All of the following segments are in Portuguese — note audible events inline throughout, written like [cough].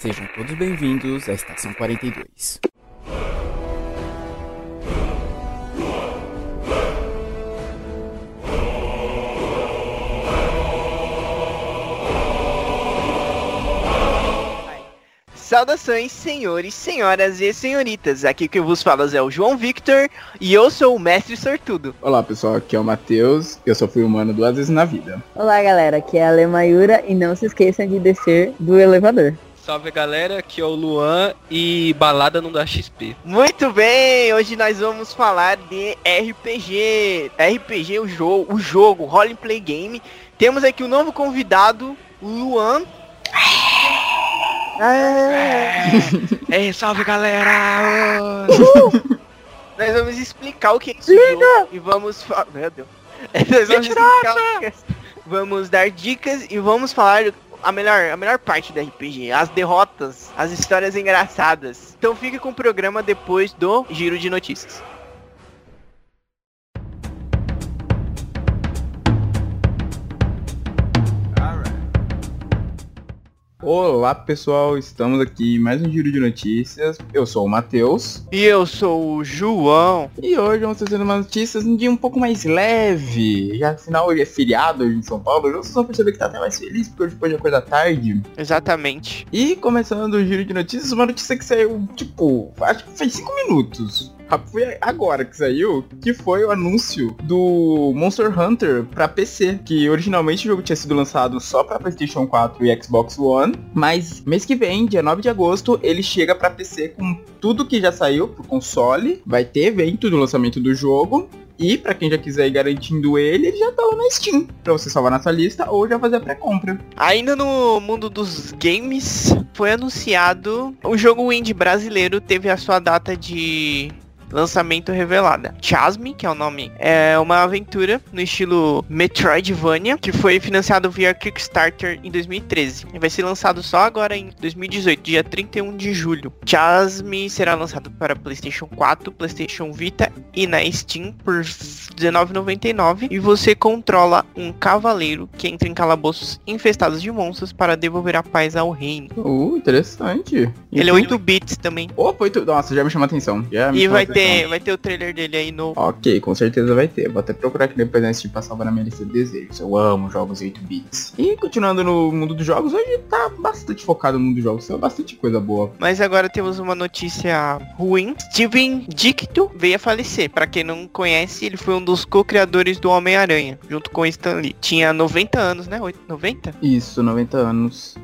Sejam todos bem-vindos à Estação 42. Saudações, senhores, senhoras e senhoritas. Aqui que eu vos falo é o João Victor e eu sou o mestre sortudo. Olá pessoal, aqui é o Matheus, eu só fui humano duas vezes na vida. Olá galera, aqui é a Lemayura e não se esqueçam de descer do elevador. Salve galera, aqui é o Luan e balada não dá XP. Muito bem, hoje nós vamos falar de RPG. RPG, o jogo, o jogo, Role Play Game. Temos aqui um novo convidado, o Luan. Ei, salve galera! Nós vamos explicar o que é esse jogo e vamos falar. Meu Deus. [laughs] Nós vamos explicar o que é- Vamos dar dicas e vamos falar a melhor, a melhor parte do RPG, as derrotas, as histórias engraçadas. Então fique com o programa depois do giro de notícias. Olá pessoal, estamos aqui em mais um giro de notícias. Eu sou o Matheus E eu sou o João. e hoje vamos trazer umas notícias um dia um pouco mais leve. Já afinal hoje é feriado hoje em São Paulo, vocês vão perceber que tá até mais feliz porque hoje pode acordar tarde. Exatamente. E começando o giro de notícias, uma notícia que saiu, tipo, acho que faz 5 minutos. Ah, Foi agora que saiu, que foi o anúncio do Monster Hunter pra PC, que originalmente o jogo tinha sido lançado só pra PlayStation 4 e Xbox One, mas mês que vem, dia 9 de agosto, ele chega pra PC com tudo que já saiu pro console, vai ter evento do lançamento do jogo. E pra quem já quiser ir garantindo ele, ele já tá lá na Steam. Pra você salvar na sua lista ou já fazer a pré-compra. Ainda no mundo dos games, foi anunciado o jogo indie brasileiro teve a sua data de lançamento revelada. Chasme, que é o nome, é uma aventura no estilo Metroidvania, que foi financiado via Kickstarter em 2013. E vai ser lançado só agora em 2018, dia 31 de julho. Chasme será lançado para PlayStation 4, PlayStation Vita e na Steam por R$19,99 e você controla um cavaleiro que entra em calabouços infestados de monstros para devolver a paz ao reino. Uh, interessante. Ele é 8 bits também. Opa, oito... Nossa, já me chamou a atenção. Já me E vai a ter, vai ter o trailer dele aí no. Ok, com certeza vai ter. Vou até procurar aqui depois antes de passar na minha lista de desejos. Eu amo jogos 8 bits. E continuando no mundo dos jogos, hoje tá bastante focado no mundo dos jogos. Tem bastante coisa boa. Mas agora temos uma notícia ruim. Steven Dicto veio a falecer. Pra quem não conhece, ele foi um dos co-criadores do Homem-Aranha, junto com Stan Lee. Tinha 90 anos, né? Oito- 90? Isso, 90 anos.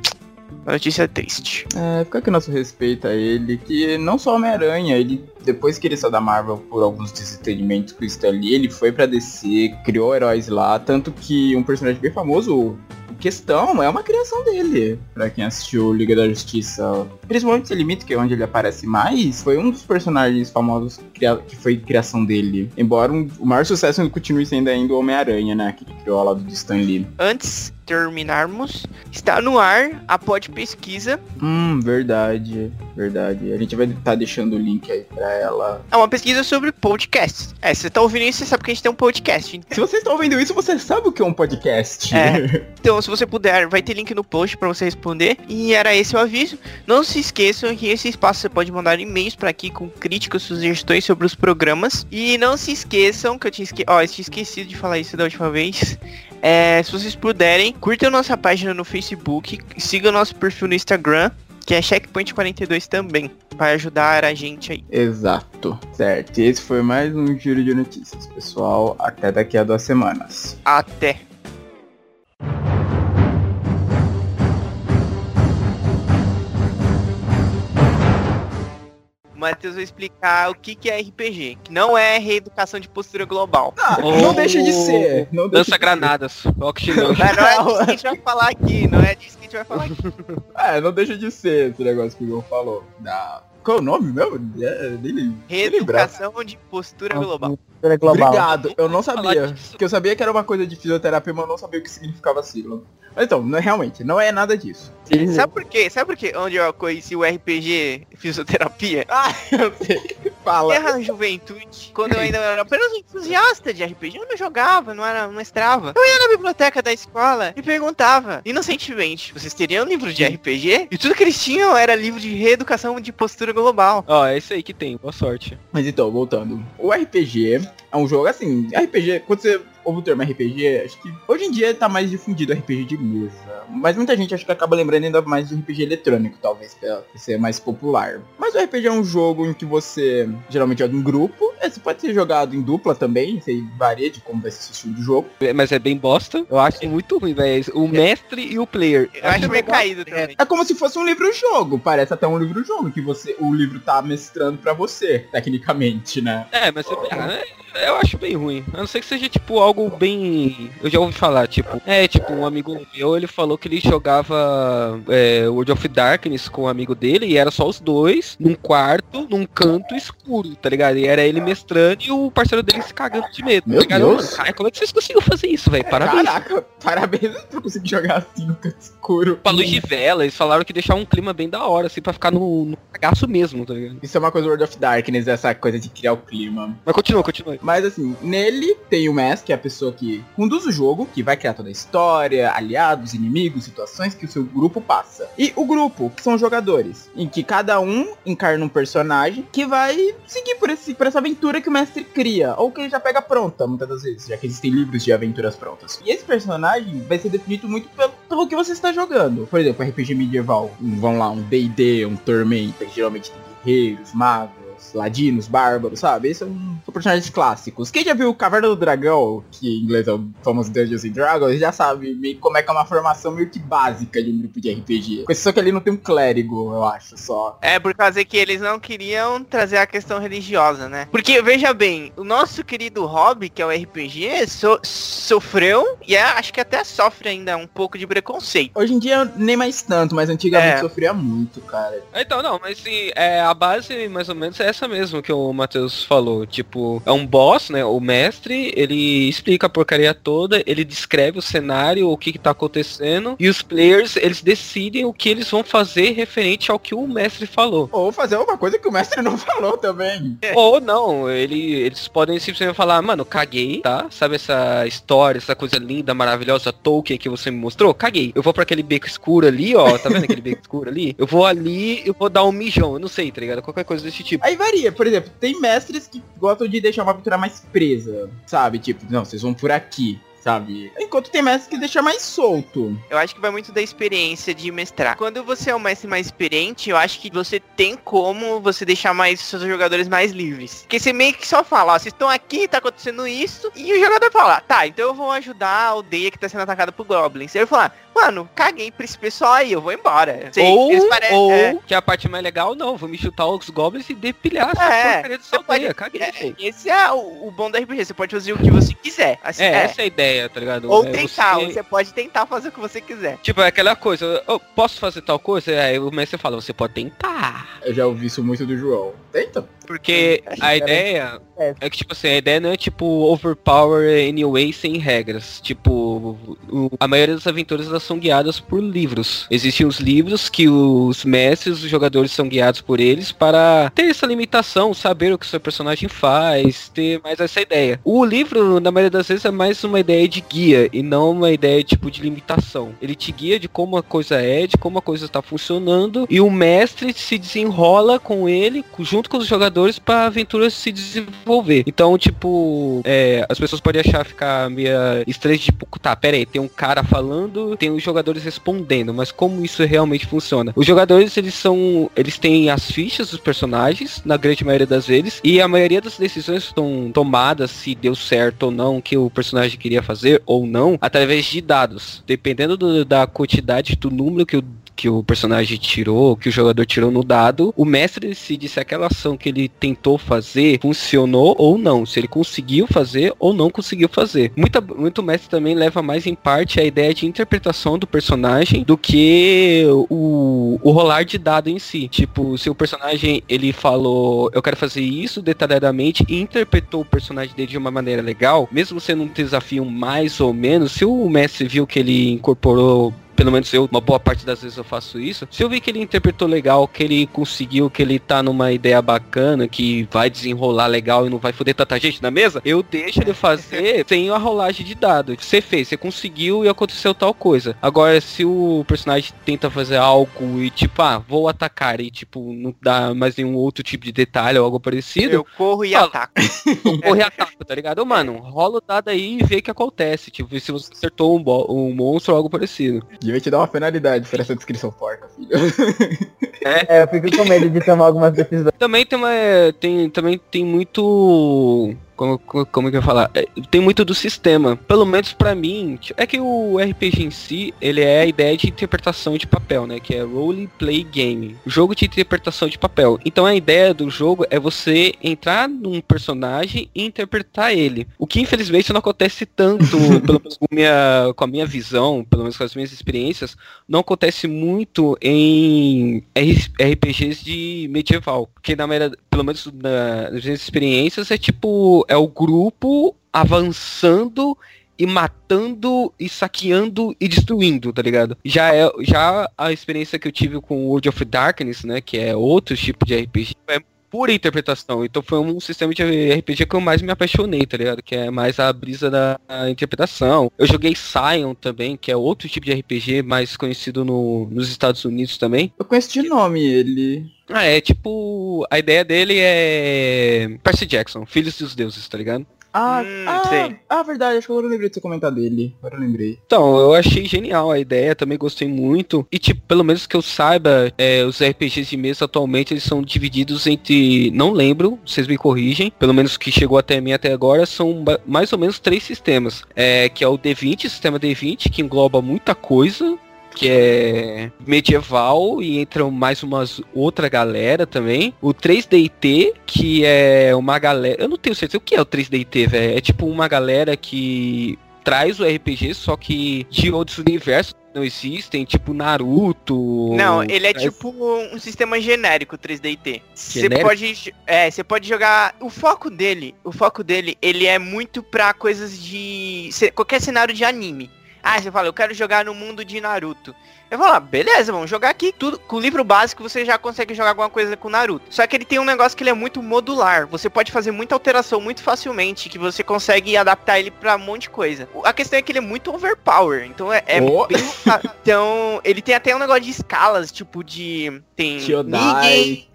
Uma notícia triste. É, fica aqui nosso respeito a ele, que não só Homem-Aranha, ele depois que ele saiu da Marvel por alguns desentendimentos com o Stan ele foi pra DC, criou heróis lá, tanto que um personagem bem famoso, o Questão, é uma criação dele. Pra quem assistiu Liga da Justiça, principalmente Sem Limite, que é onde ele aparece mais, foi um dos personagens famosos que foi criação dele. Embora um- o maior sucesso continue sendo ainda o Homem-Aranha, né, que ele criou ao lado do Stan Lee. Antes de terminarmos, está no ar a pod pesquisa. Hum, verdade, verdade. A gente vai estar deixando o link aí pra ela. É uma pesquisa sobre podcasts. É, você tá ouvindo isso, você sabe que a gente tem um podcast. Se você está ouvindo isso, você sabe o que é um podcast. É. Então, se você puder, vai ter link no post pra você responder. E era esse o aviso. Não se esqueçam que esse espaço você pode mandar e-mails pra aqui com críticas, sugestões sobre os programas. E não se esqueçam que eu tinha, esque... Ó, eu tinha esquecido de falar isso da última vez. É, se vocês puderem, curtam nossa página no Facebook, sigam nosso perfil no Instagram, que é Checkpoint42 também, para ajudar a gente aí. Exato. Certo. E esse foi mais um giro de notícias, pessoal. Até daqui a duas semanas. Até! Matheus vai explicar o que, que é RPG, que não é reeducação de postura global. Não deixa de ser. Não deixa Lança granadas. Oxigênio. Mas não é disso que a gente vai falar aqui, não é disso que a gente vai falar aqui. [laughs] É, não deixa de ser esse negócio que o João falou. Da... Qual é o nome mesmo? É, nem lembro. Reeducação de postura global. Cultura global. Obrigado, eu não sabia. Porque eu sabia que era uma coisa de fisioterapia, mas eu não sabia o que significava a sigla. Mas então, não- realmente, não é nada disso. Sabe por quê? Sabe por quê? Onde eu conheci o RPG fisioterapia? [laughs] Ah, eu sei. Fala. Terra Juventude, quando eu ainda era apenas um entusiasta de RPG, eu não jogava, não era, não mestrava. Eu ia na biblioteca da escola e perguntava, inocentemente, vocês teriam livro de RPG? E tudo que eles tinham era livro de reeducação de postura global. Ó, é isso aí que tem, boa sorte. Mas então, voltando. O RPG é um jogo assim, RPG, quando você ouve o termo RPG, acho que hoje em dia tá mais difundido RPG de mesa. Mas muita gente acho que acaba lembrando ainda mais de RPG eletrônico, talvez, pra ser mais popular. Mas o RPG é um jogo em que você geralmente joga em grupo. Esse pode ser jogado em dupla também, isso aí varia de como vai ser o estilo de jogo. É, Mas é bem bosta. Eu acho muito ruim, velho. O mestre e o player. Eu acho meio caído também. É como se fosse um livro-jogo, parece até um livro-jogo, que você, o livro tá mestrando pra você, tecnicamente, né? É, mas você- é, eu acho bem ruim. A não ser que seja, tipo, algo bem. Eu já ouvi falar, tipo. É, tipo, um amigo meu, ele falou que ele jogava é, World of Darkness com um amigo dele e era só os dois num quarto, num canto escuro, tá ligado? E era ele mestrando e o parceiro dele se cagando de medo. Meu tá ligado? Deus. Mano, cara, como é que vocês conseguiram fazer isso, velho? Parabéns. Caraca, parabéns por conseguir jogar assim no canto escuro. Com a luz de vela, eles falaram que deixar um clima bem da hora, assim, pra ficar no, no cagaço mesmo, tá ligado? Isso é uma coisa do World of Darkness, essa coisa de criar o clima. Mas continua, continua. Mas assim, nele tem o Mask, que é a pessoa que conduz o jogo, que vai criar toda a história, aliados, inimigos, situações que o seu grupo passa. E o grupo, que são jogadores, em que cada um encarna um personagem que vai seguir por, esse, por essa aventura que o mestre cria, ou que ele já pega pronta, muitas das vezes, já que existem livros de aventuras prontas. E esse personagem vai ser definido muito pelo, pelo que você está jogando. Por exemplo, RPG medieval, um, vamos lá, um D&D, um Tormenta, que geralmente tem guerreiros, magos, ladinos, bárbaros, sabe? Esses são, são personagens clássicos. Quem já viu Caverna do Dragão, que em inglês é o famoso Dungeons and Dragons, já sabe meio como é que é uma formação meio que básica de um grupo de RPG. Exceção que ali não tem um clérigo, eu acho, só. É, por causa que eles não queriam trazer a questão religiosa, né? Porque, veja bem, o nosso querido hobby, que é o RPG, so- sofreu, e é- acho que até sofre ainda um pouco de preconceito. Hoje em dia nem mais tanto, mas antigamente É. sofria muito, cara. Então, não, mas sim, é, a base mais ou menos é essa mesmo que o Matheus falou. Tipo, é um boss, né? O mestre, ele explica a porcaria toda, ele descreve o cenário, o que, que tá acontecendo, e os players, eles decidem o que eles vão fazer referente ao que o mestre falou. Ou fazer alguma coisa que o mestre não [laughs] falou também. Ou não, ele, eles podem simplesmente falar, mano, caguei, tá? Sabe essa história, essa coisa linda, maravilhosa, Tolkien que você me mostrou? Caguei. Eu vou pra aquele beco escuro ali, ó, tá vendo aquele beco [laughs] escuro ali? Eu vou ali, eu vou dar um mijão, eu não sei, tá ligado? Qualquer coisa desse tipo. Aí varia, por exemplo, tem mestres que gostam de deixar uma aventura mais presa, sabe? Tipo, não, vocês vão por aqui, sabe? Enquanto tem mestres que deixam mais solto. Eu acho que vai muito da experiência de mestrar. Quando você é um mestre mais experiente, eu acho que você tem como você deixar mais seus jogadores mais livres. Porque você meio que só fala, ó, vocês estão aqui, tá acontecendo isso, e o jogador fala, tá, então eu vou ajudar a aldeia que tá sendo atacada por goblins. Eu falo, mano, caguei pra esse pessoal aí, eu vou embora. Sei, ou, eles pare- ou é, que a parte mais legal, não, vou me chutar os goblins e depilhar essa É, porcaria você pode- caguei. é, esse é o, o bom da RPG, você pode fazer o que você quiser. Assim, É, é. essa é a ideia, tá ligado? Ou É tentar, você- você pode tentar fazer o que você quiser. Tipo, é aquela coisa, eu posso fazer tal coisa? Aí o mestre fala, você pode tentar. Eu já ouvi isso muito do João. Tenta. Porque Acho a ideia É. é que, tipo assim, a ideia não é, tipo, overpower anyway sem regras. Tipo, a maioria das aventuras elas são guiadas por livros. Existem os livros que os mestres, os jogadores são guiados por eles para ter essa limitação, saber o que o seu personagem faz, ter mais essa ideia. O livro, na maioria das vezes, é mais uma ideia de guia e não uma ideia, tipo, de limitação. Ele te guia de como a coisa é, de como a coisa está funcionando e o mestre se desenrola com ele, co- junto com os jogadores, para a aventura se desenvolver. Então, tipo, é, as pessoas podem achar ficar meio estranho, tipo, tá, pera aí, tem um cara falando, tem os jogadores respondendo, mas como isso realmente funciona? Os jogadores, eles são, eles têm as fichas dos personagens, na grande maioria das vezes, e a maioria das decisões são tomadas se deu certo ou não, que o personagem queria fazer ou não, através de dados. Dependendo do- da quantidade do número que o que o personagem tirou, que o jogador tirou no dado, o mestre decide se aquela ação que ele tentou fazer funcionou ou não, se ele conseguiu fazer ou não conseguiu fazer. Muita, muito mestre também leva mais em parte a ideia de interpretação do personagem do que o, o rolar de dado em si. Tipo, se o personagem ele falou, eu quero fazer isso detalhadamente e interpretou o personagem dele de uma maneira legal, mesmo sendo um desafio mais ou menos, se o mestre viu que ele incorporou pelo menos eu, uma boa parte das vezes eu faço isso. Se eu vi que ele interpretou legal, que ele conseguiu, que ele tá numa ideia bacana, que vai desenrolar legal e não vai foder tanta gente na mesa, eu deixo ele fazer [laughs] sem a rolagem de dado. Você fez, você conseguiu e aconteceu tal coisa. Agora, se o personagem tenta fazer algo e tipo, ah, vou atacar e tipo, não dá mais nenhum outro tipo de detalhe ou algo parecido, Eu corro e Fala. ataco. [laughs] eu corro e ataco, tá ligado? Mano, rola o dado aí e vê o que acontece. Tipo, se você acertou um, um monstro ou algo parecido. Devia te dar uma penalidade por essa descrição porca, filho. [laughs] É, eu fico com medo de tomar algumas decisões. Também tem uma. Tem, também tem muito. Como, como que eu falar? É, Tem muito do sistema. Pelo menos pra mim. É que o RPG em si, ele é a ideia de interpretação de papel, né? Que é role play game. Jogo de interpretação de papel. Então a ideia do jogo é você entrar num personagem e interpretar ele. O que infelizmente não acontece tanto, [laughs] pelo menos com, minha, com a minha visão, pelo menos com as minhas experiências, não acontece muito em RPGs de medieval. Porque na maioria, pelo menos na- nas minhas experiências, é tipo, é o grupo avançando e matando e saqueando e destruindo, tá ligado? Já é já a experiência que eu tive com World of Darkness, né, que é outro tipo de RPG, é pura interpretação. Então foi um sistema de RPG que eu mais me apaixonei, tá ligado? Que é mais a brisa da interpretação. Eu joguei Scion também, que é outro tipo de RPG mais conhecido no- nos Estados Unidos também. Eu conheço de nome ele. Ah, é tipo. A ideia dele é. Percy Jackson, Filhos dos Deuses, tá ligado? Ah, Hum, ah, sei. ah, verdade, acho que agora eu lembrei de você comentar dele. Agora eu lembrei. Então, eu achei genial a ideia, também gostei muito. E, tipo, pelo menos que eu saiba, é, os RPGs de mesa atualmente eles são divididos entre. Não lembro, vocês me corrigem. Pelo menos que chegou até mim até agora, são mais ou menos três sistemas. É, que é o D20, sistema D20, que engloba muita coisa. Que é medieval e entra mais umas outra galera também. O 3DT, que é uma galera. Eu não tenho certeza o que é o 3DT, velho. É tipo uma galera que traz o RPG, só que de outros universos não existem, tipo Naruto. Não, ele é traz- tipo um sistema genérico 3DT. Você pode, é, você pode jogar. O foco dele, o foco dele, ele é muito pra coisas de qualquer cenário de anime. Ah, você fala, eu quero jogar no mundo de Naruto. Eu vou lá, beleza, vamos jogar aqui. Tudo com o livro básico você já consegue jogar alguma coisa com Naruto. Só que ele tem um negócio que ele é muito modular. Você pode fazer muita alteração muito facilmente, que você consegue adaptar ele pra um monte de coisa. O- A questão é que ele é muito overpower, então é, é Oh. bem então, ele tem até um negócio de escalas, tipo de. Tem Kyodai.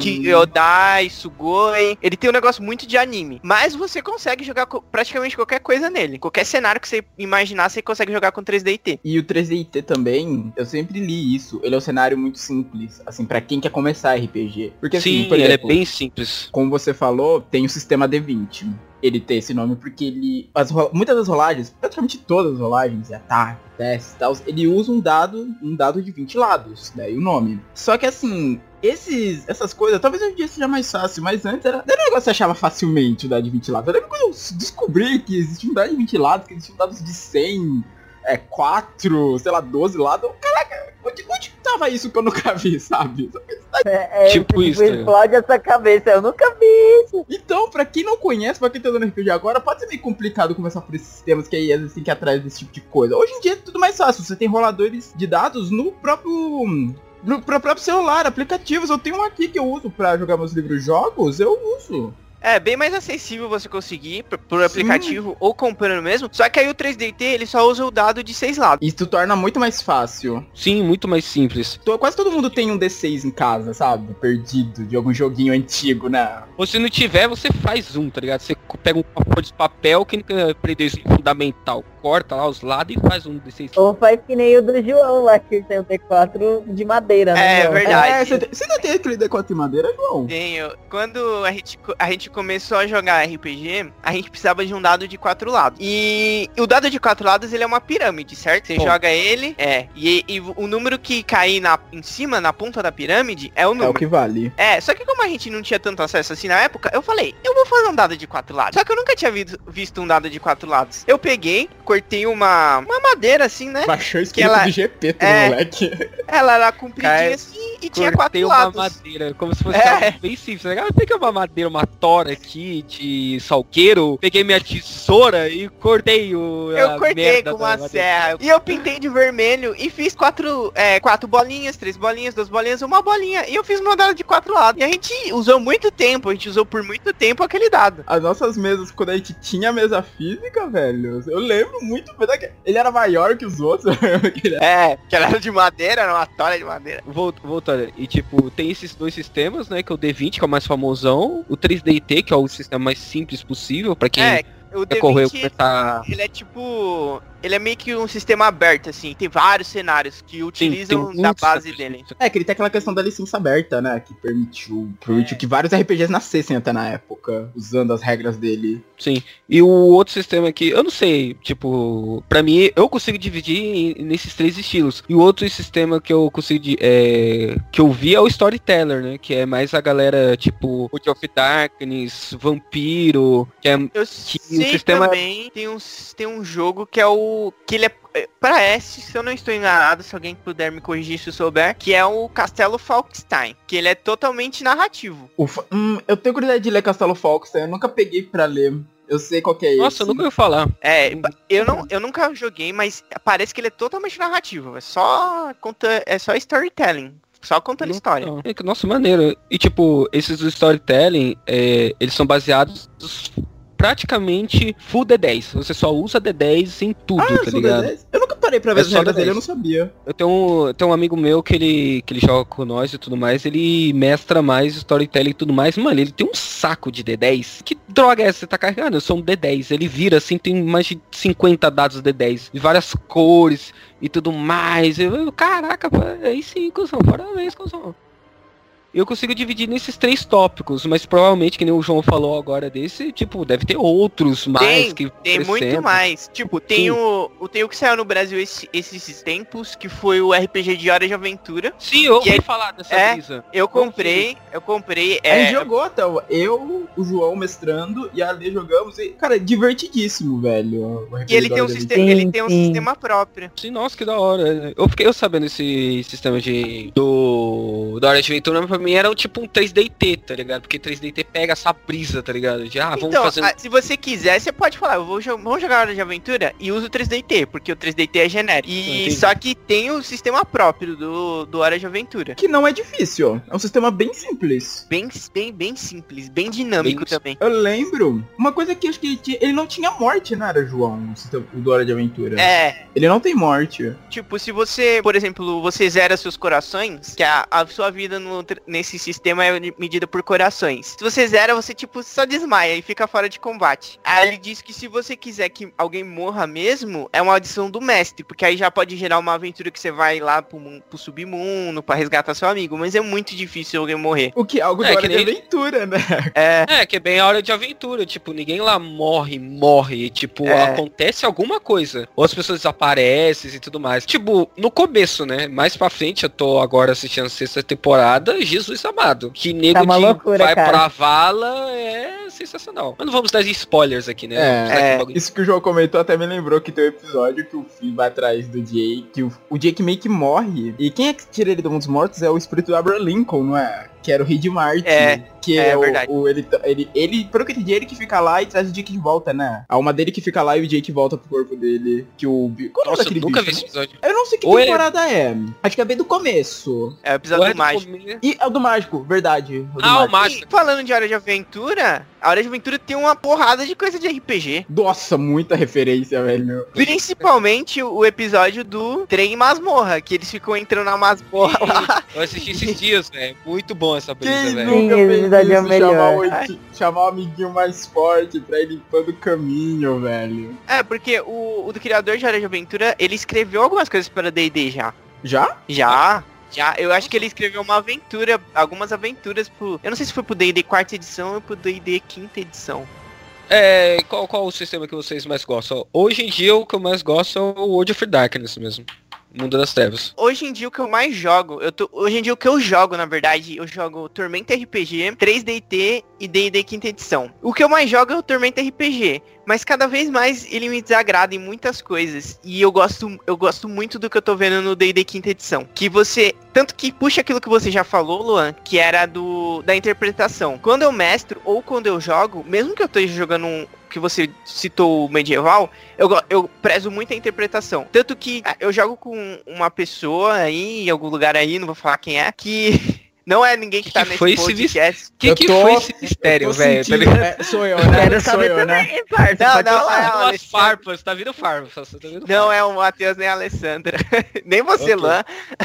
Kyodai, Sugoi. Ele tem um negócio muito de anime. Mas você consegue jogar praticamente qualquer coisa nele. Qualquer cenário que você imaginar, você consegue jogar com 3DT. E o 3DT também, eu sempre li isso. Ele é um cenário muito simples, assim, pra quem quer começar RPG. Porque Sim, assim, por ele é exemplo, bem simples. como você falou, tem o sistema D20. Ele tem esse nome porque ele. As, muitas das rolagens, praticamente todas as rolagens, ataque, teste e tal, ele usa um dado, um dado de 20 lados, daí o nome. Só que assim, esses, essas coisas, talvez hoje em dia seja mais fácil, mas antes era, era um negócio que você achava facilmente o dado de 20 lados. Eu lembro quando eu descobri que existia um dado de 20 lados, que existiam dados de 100, é, 4, sei lá, 12 lados. Eu, Caraca, onde, onde tava isso que eu nunca vi, sabe? É, é, Tipo isso, né? explode essa cabeça. Eu nunca vi. Então, pra quem não conhece, pra quem tá dando RPG agora, pode ser meio complicado começar por esses sistemas que aí às vezes tem que ir atrás desse tipo de coisa. Hoje em dia é tudo mais fácil, você tem roladores de dados no próprio. No pro próprio celular, aplicativos. Eu tenho um aqui que eu uso pra jogar meus livros jogos, eu uso. É, bem mais acessível você conseguir por, aplicativo ou comprando mesmo. Só que aí o 3DT, ele só usa o dado de seis lados. Isso torna muito mais fácil. Sim, muito mais simples. To- Quase todo mundo tem um D6 em casa, sabe? Perdido de algum joguinho antigo, né? Ou se não tiver, você faz um, tá ligado? Você pega um papo de papel que aprendeu isso fundamental. Corta lá os lados e faz um desses. Ou faz que nem o do João lá, que tem o T4 de madeira, né? É, João? verdade. É, você, tem- você não tem aquele D4 de madeira, João? Tenho. Quando a gente, a gente começou a jogar RPG, a gente precisava de um dado de quatro lados. E o dado de quatro lados, ele é uma pirâmide, certo? Você Bom. joga ele, é. E, e o número que cair na, em cima, na ponta da pirâmide, é o É o número. que vale. É, só que como a gente não tinha tanto acesso assim na época, eu falei, eu vou fazer um dado de quatro lados. Só que eu nunca tinha visto, visto um dado de quatro lados. Eu peguei, cortei uma, uma madeira assim, né? Baixou o espírito ela- do GP, é. moleque. Ela era compridinha Cara, assim e tinha Cortei quatro uma lados. madeira, como se fosse É. algo bem simples. Tá ligado? Pega uma madeira, uma tora tora aqui de salgueiro, peguei minha tesoura e cortei o. Eu a cortei merda com uma serra. E eu pintei de vermelho e fiz quatro, é, quatro bolinhas, três bolinhas, duas bolinhas, uma bolinha. E eu fiz uma dado de quatro lados. E a gente usou muito tempo, a gente usou por muito tempo aquele dado. As nossas mesas, quando a gente tinha mesa física, velho, eu lembro muito bem daquele- Ele era maior que os outros. [laughs] É, que ela era de madeira, era uma tora de madeira. Vol- Voltando, e tipo, tem esses dois sistemas, né? Que é o D20, que é o mais famosão, o 3DT, que é o sistema mais simples possível, pra quem É, o quer correr D20, começar. ele é tipo... Ele é meio que um sistema aberto, assim. Tem vários cenários que utilizam da base dele. É, que ele tem aquela questão da licença aberta, né? Que permitiu, permitiu que vários RPGs nascessem até na época, usando as regras dele. Sim. E o outro sistema aqui, eu não sei, tipo, pra mim, eu consigo dividir em- nesses três estilos. E o outro sistema que eu consigo, é, que eu vi é o Storyteller, né? Que é mais a galera, tipo, World of Darkness, Vampiro, que é... Eu o sei sistema- também, tem um, tem um jogo que é o... Que ele é... é, Parece, se eu não estou enganado, se alguém puder me corrigir se eu souber, que é o Castelo Falkstein. Que ele é totalmente narrativo. Ufa, hum, eu tenho curiosidade de ler Castelo Falkstein, eu nunca peguei pra ler. Eu sei qual que é Nossa, eu esse. nunca ouvi falar. É, eu, não, eu nunca joguei, mas parece que ele é totalmente narrativo. É só, conta, é só storytelling. Só contando história. Não. É que, Nossa, maneiro. E tipo, esses do storytelling, é, eles são baseados praticamente full D10. Você só usa D10 em tudo, Ah, tá ligado? D10? Eu nunca parei pra ver É as só regras D10. dele, eu não sabia. Eu tenho um, tenho um amigo meu que ele, que ele joga com nós e tudo mais, ele mestra mais storytelling e tudo mais. Mano, ele tem um saco de D10. Que droga é essa que você tá carregando? Eu sou um D10. Ele vira assim, tem mais de 50 dados D10. De várias cores e tudo mais. Eu, eu, caraca, pô, aí sim, cuzão. Parabéns, cuzão. Eu consigo dividir nesses três tópicos, mas provavelmente, que nem o João falou agora desse, tipo, deve ter outros mais que Tem muito mais. Tipo, tem Sim. o, o. Tem o que saiu no Brasil esse- esses tempos, que foi o RPG de Hora de Aventura. Sim, eu ouvi é- falar dessa é, brisa. Eu comprei, eu comprei. a gente É, jogou até, o- eu, o João mestrando e a Ale jogamos. E, cara, divertidíssimo, velho. o e ele tem um sistema. Sim, Ele tem um sim. sistema próprio. Sim, nossa, que da hora. Eu fiquei eu sabendo esse sistema de do da hora de aventura, mas pra mim era tipo um 3DT, tá ligado? Porque 3DT pega essa brisa, tá ligado? De ah, vamos então, fazer ah, se você quiser, você pode falar, eu vou vamos jogar Hora de Aventura e usa o 3DT, porque o 3DT é genérico. E Entendi. só que tem o sistema próprio do, do Hora de Aventura. Que não é difícil. É um sistema bem simples. Bem, bem, bem simples, bem dinâmico Bem- também. Eu lembro. Uma coisa que acho que ele, tinha- ele não tinha morte, não era, João? O do Hora de Aventura. É, Ele não tem morte. Tipo, se você, por exemplo, você zera seus corações, que a, a sua vida no nesse sistema é medida por corações. Se você zera, você, tipo, só desmaia e fica fora de combate. Aí ele diz que se você quiser que alguém morra mesmo, é uma adição do mestre, porque aí já pode gerar uma aventura que você vai lá pro, pro submundo pra resgatar seu amigo, mas é muito difícil alguém morrer. O que é algo É, de Hora que de nem- Aventura, né? É, É, que é bem a hora de aventura, tipo, ninguém lá morre, morre, tipo, É. acontece alguma coisa. Ou as pessoas desaparecem e tudo mais. Tipo, no começo, né? Mais pra frente, eu tô agora assistindo a sexta temporada, Jesus amado. Que nego Tá loucura, vai cara. pra vala é sensacional. Mas não vamos dar spoilers aqui, né? É, é. Isso que o João comentou até me lembrou que tem um episódio que o Finn vai atrás do Jake, que o, o Jake meio que morre. E quem é que tira ele do mundo dos mortos é o espírito do Abraham Lincoln, não é? Que era o Reed Martin. É, que é é, o, verdade. o- ele, ele, ele, pelo que eu entendi, ele que fica lá e traz o Jake de volta, né? A alma dele que fica lá e o Jake volta pro corpo dele. Que o. Qual é Nossa, eu daquele nunca vi bicho? esse episódio. Eu não sei que Ou é- temporada é. Acho que é bem do começo. é o episódio Ou é do do mágico. E é o do mágico, verdade. o do Ah, o mágico. mágico. E falando de Hora de Aventura, a Hora de Aventura tem uma porrada de coisa de RPG. Nossa, muita referência, velho. Principalmente o episódio do trem e masmorra, que eles ficam entrando na masmorra lá. Eu assisti esses dias, velho. Muito bom essa brisa, Quem velho. nunca Sim, fez é chamar, o, chamar o amiguinho mais forte pra ir limpando o caminho, velho. É, porque o, o do criador de Hora de Aventura, ele escreveu algumas coisas para D&D já. Já? Já? Já, eu acho que ele escreveu uma aventura, algumas aventuras pro... Eu não sei se foi pro D&D quarta edição ou pro D&D quinta edição. É, qual, qual o sistema que vocês mais gostam? Hoje em dia o que eu mais gosto é o World of Darkness mesmo. Mundo das Trevas. Hoje em dia o que eu mais jogo, eu tô, hoje em dia o que eu jogo, na verdade, eu jogo Tormenta RPG, 3DT e D&D quinta edição. O que eu mais jogo é o Tormenta RPG, mas cada vez mais ele me desagrada em muitas coisas e eu gosto eu gosto muito do que eu tô vendo no D&D quinta edição, que você tanto que puxa aquilo que você já falou, Luan, que era do da interpretação. Quando eu mestro ou quando eu jogo, mesmo que eu esteja jogando um que você citou o medieval, eu, eu prezo muito a interpretação. Tanto que ah, eu jogo com uma pessoa aí, em algum lugar aí, não vou falar quem é, que não é ninguém que, Que tá que nesse foi esse podcast. Que Eu que tô- foi esse mistério, velho? Tá é, sou eu, né? Quero sou saber eu, né? também, parça. Não, não, falar. é, Umas farpas, tá vindo farpas. Tá vindo Não é o Matheus nem a Alessandra. [laughs] nem você, Ok. Luan.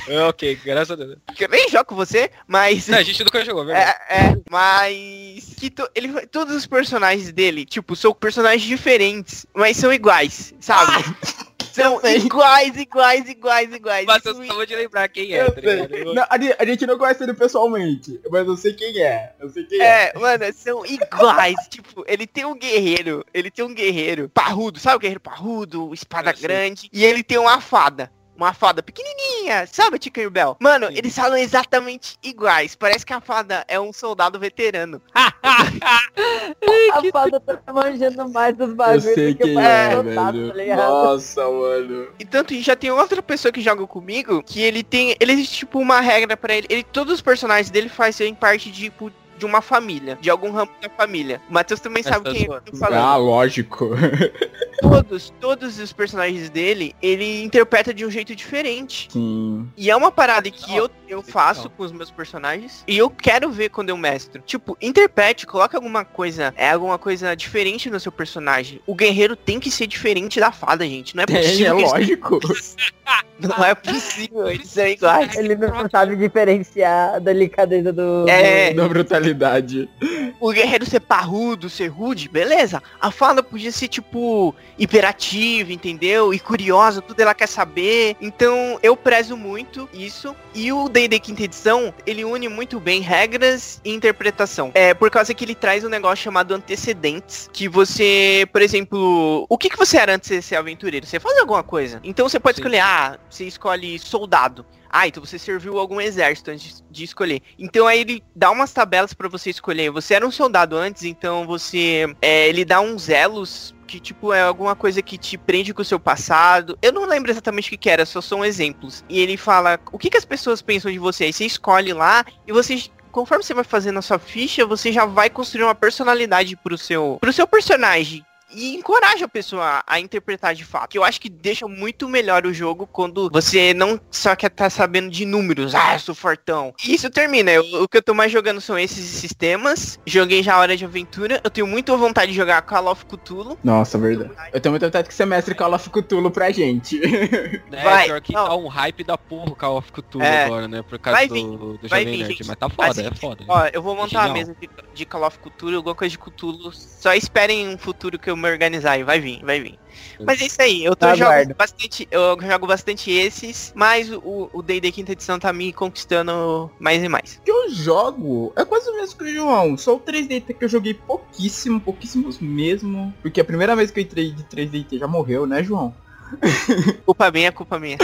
é. Ok, graças a Deus. Que eu nem jogo com você, mas. Não, a gente nunca jogou, verdade. É, é, mas que to- ele, todos os personagens dele, tipo, são personagens diferentes, mas são iguais, sabe? [laughs] são iguais, iguais, iguais, iguais. Mas eu me- acabou de lembrar quem é, tá Não, a, gente- a gente não conhece ele pessoalmente, mas eu sei quem é. Eu sei quem é. É, mano, são iguais. [laughs] tipo, ele tem um guerreiro. Ele tem um guerreiro parrudo, sabe o guerreiro parrudo? Espada grande. E ele tem uma fada. Uma fada pequenininha, sabe, Tinker Bell? Mano, Sim. eles falam exatamente iguais. Parece que a fada é um soldado veterano. [laughs] A fada tá manjando mais dos Eu bagulhos sei do que quem é, soldado, velho. tá? Nossa, mano. E tanto já tem outra pessoa que joga comigo que ele tem. Ele existe tipo uma regra pra ele. ele. Todos os personagens dele fazem parte de, tipo, de uma família. De algum ramo da família. O Matheus também sabe Essa quem sua- eu tô falando. Ah, lógico. [laughs] Todos, todos os personagens dele, ele interpreta de um jeito diferente. Sim. E é uma parada que eu, eu faço com os meus personagens. E eu quero ver quando eu mestro. Tipo, interprete, coloque alguma coisa. É alguma coisa diferente no seu personagem. O guerreiro tem que ser diferente da fada, gente. Não é [laughs] é possível. que eles- lógico. [laughs] Não é possível, eles são iguais. Ele não sabe diferenciar a delicadeza do... É. Da brutalidade. O guerreiro ser parrudo, ser rude, beleza. A fada podia ser, tipo, hiperativa, entendeu? E curiosa, tudo ela quer saber. Então, eu prezo muito isso. E o D&D quinta edição, ele une muito bem regras e interpretação. É, por causa que ele traz um negócio chamado antecedentes. Que você, por exemplo... O que, que você era antes de ser aventureiro? Você faz alguma coisa. Então, você pode Sim. escolher, ah, você escolhe soldado. Ah, então você serviu algum exército antes de escolher. Então aí ele dá umas tabelas pra você escolher. Você era um soldado antes, então você. é, ele dá uns elos que, tipo, é alguma coisa que te prende com o seu passado. Eu não lembro exatamente o que, que era, só são exemplos. E ele fala o que, que as pessoas pensam de você. Aí você escolhe lá e você. Conforme você vai fazendo a sua ficha, você já vai construir uma personalidade pro seu, pro seu personagem. E encoraja a pessoa a interpretar de fato. Que eu acho que deixa muito melhor o jogo quando você não só quer estar sabendo de números. Ah, eu sou fortão. E isso termina. Eu- o que eu tô mais jogando são esses sistemas. Joguei já a Hora de Aventura. Eu tenho muita vontade de jogar Call of Cthulhu. Nossa, verdade. Eu tenho muita vontade que você mestre Call of Cthulhu pra gente. [laughs] É, Vai, pior que não. tá um hype da porra o Call of Cthulhu É. agora, né? Por causa Vai do, vir, do vai Jovem vir, Nerd. gente. Mas tá foda, Assim, é foda. Ó, eu vou montar uma mesa de, de Call of Cthulhu, alguma coisa de Cthulhu. Só esperem um futuro que eu me organizar aí. Vai vir, vai vir. Mas é isso aí, eu tô jogo aguardo. bastante, eu jogo bastante esses, mas o o D&D quinta edição tá me conquistando mais e mais. que eu jogo é quase o mesmo que o João. Só o 3DT que eu joguei pouquíssimo, pouquíssimos mesmo. Porque a primeira vez que eu entrei de 3DT já morreu, né, João? [laughs] Culpa minha, culpa minha.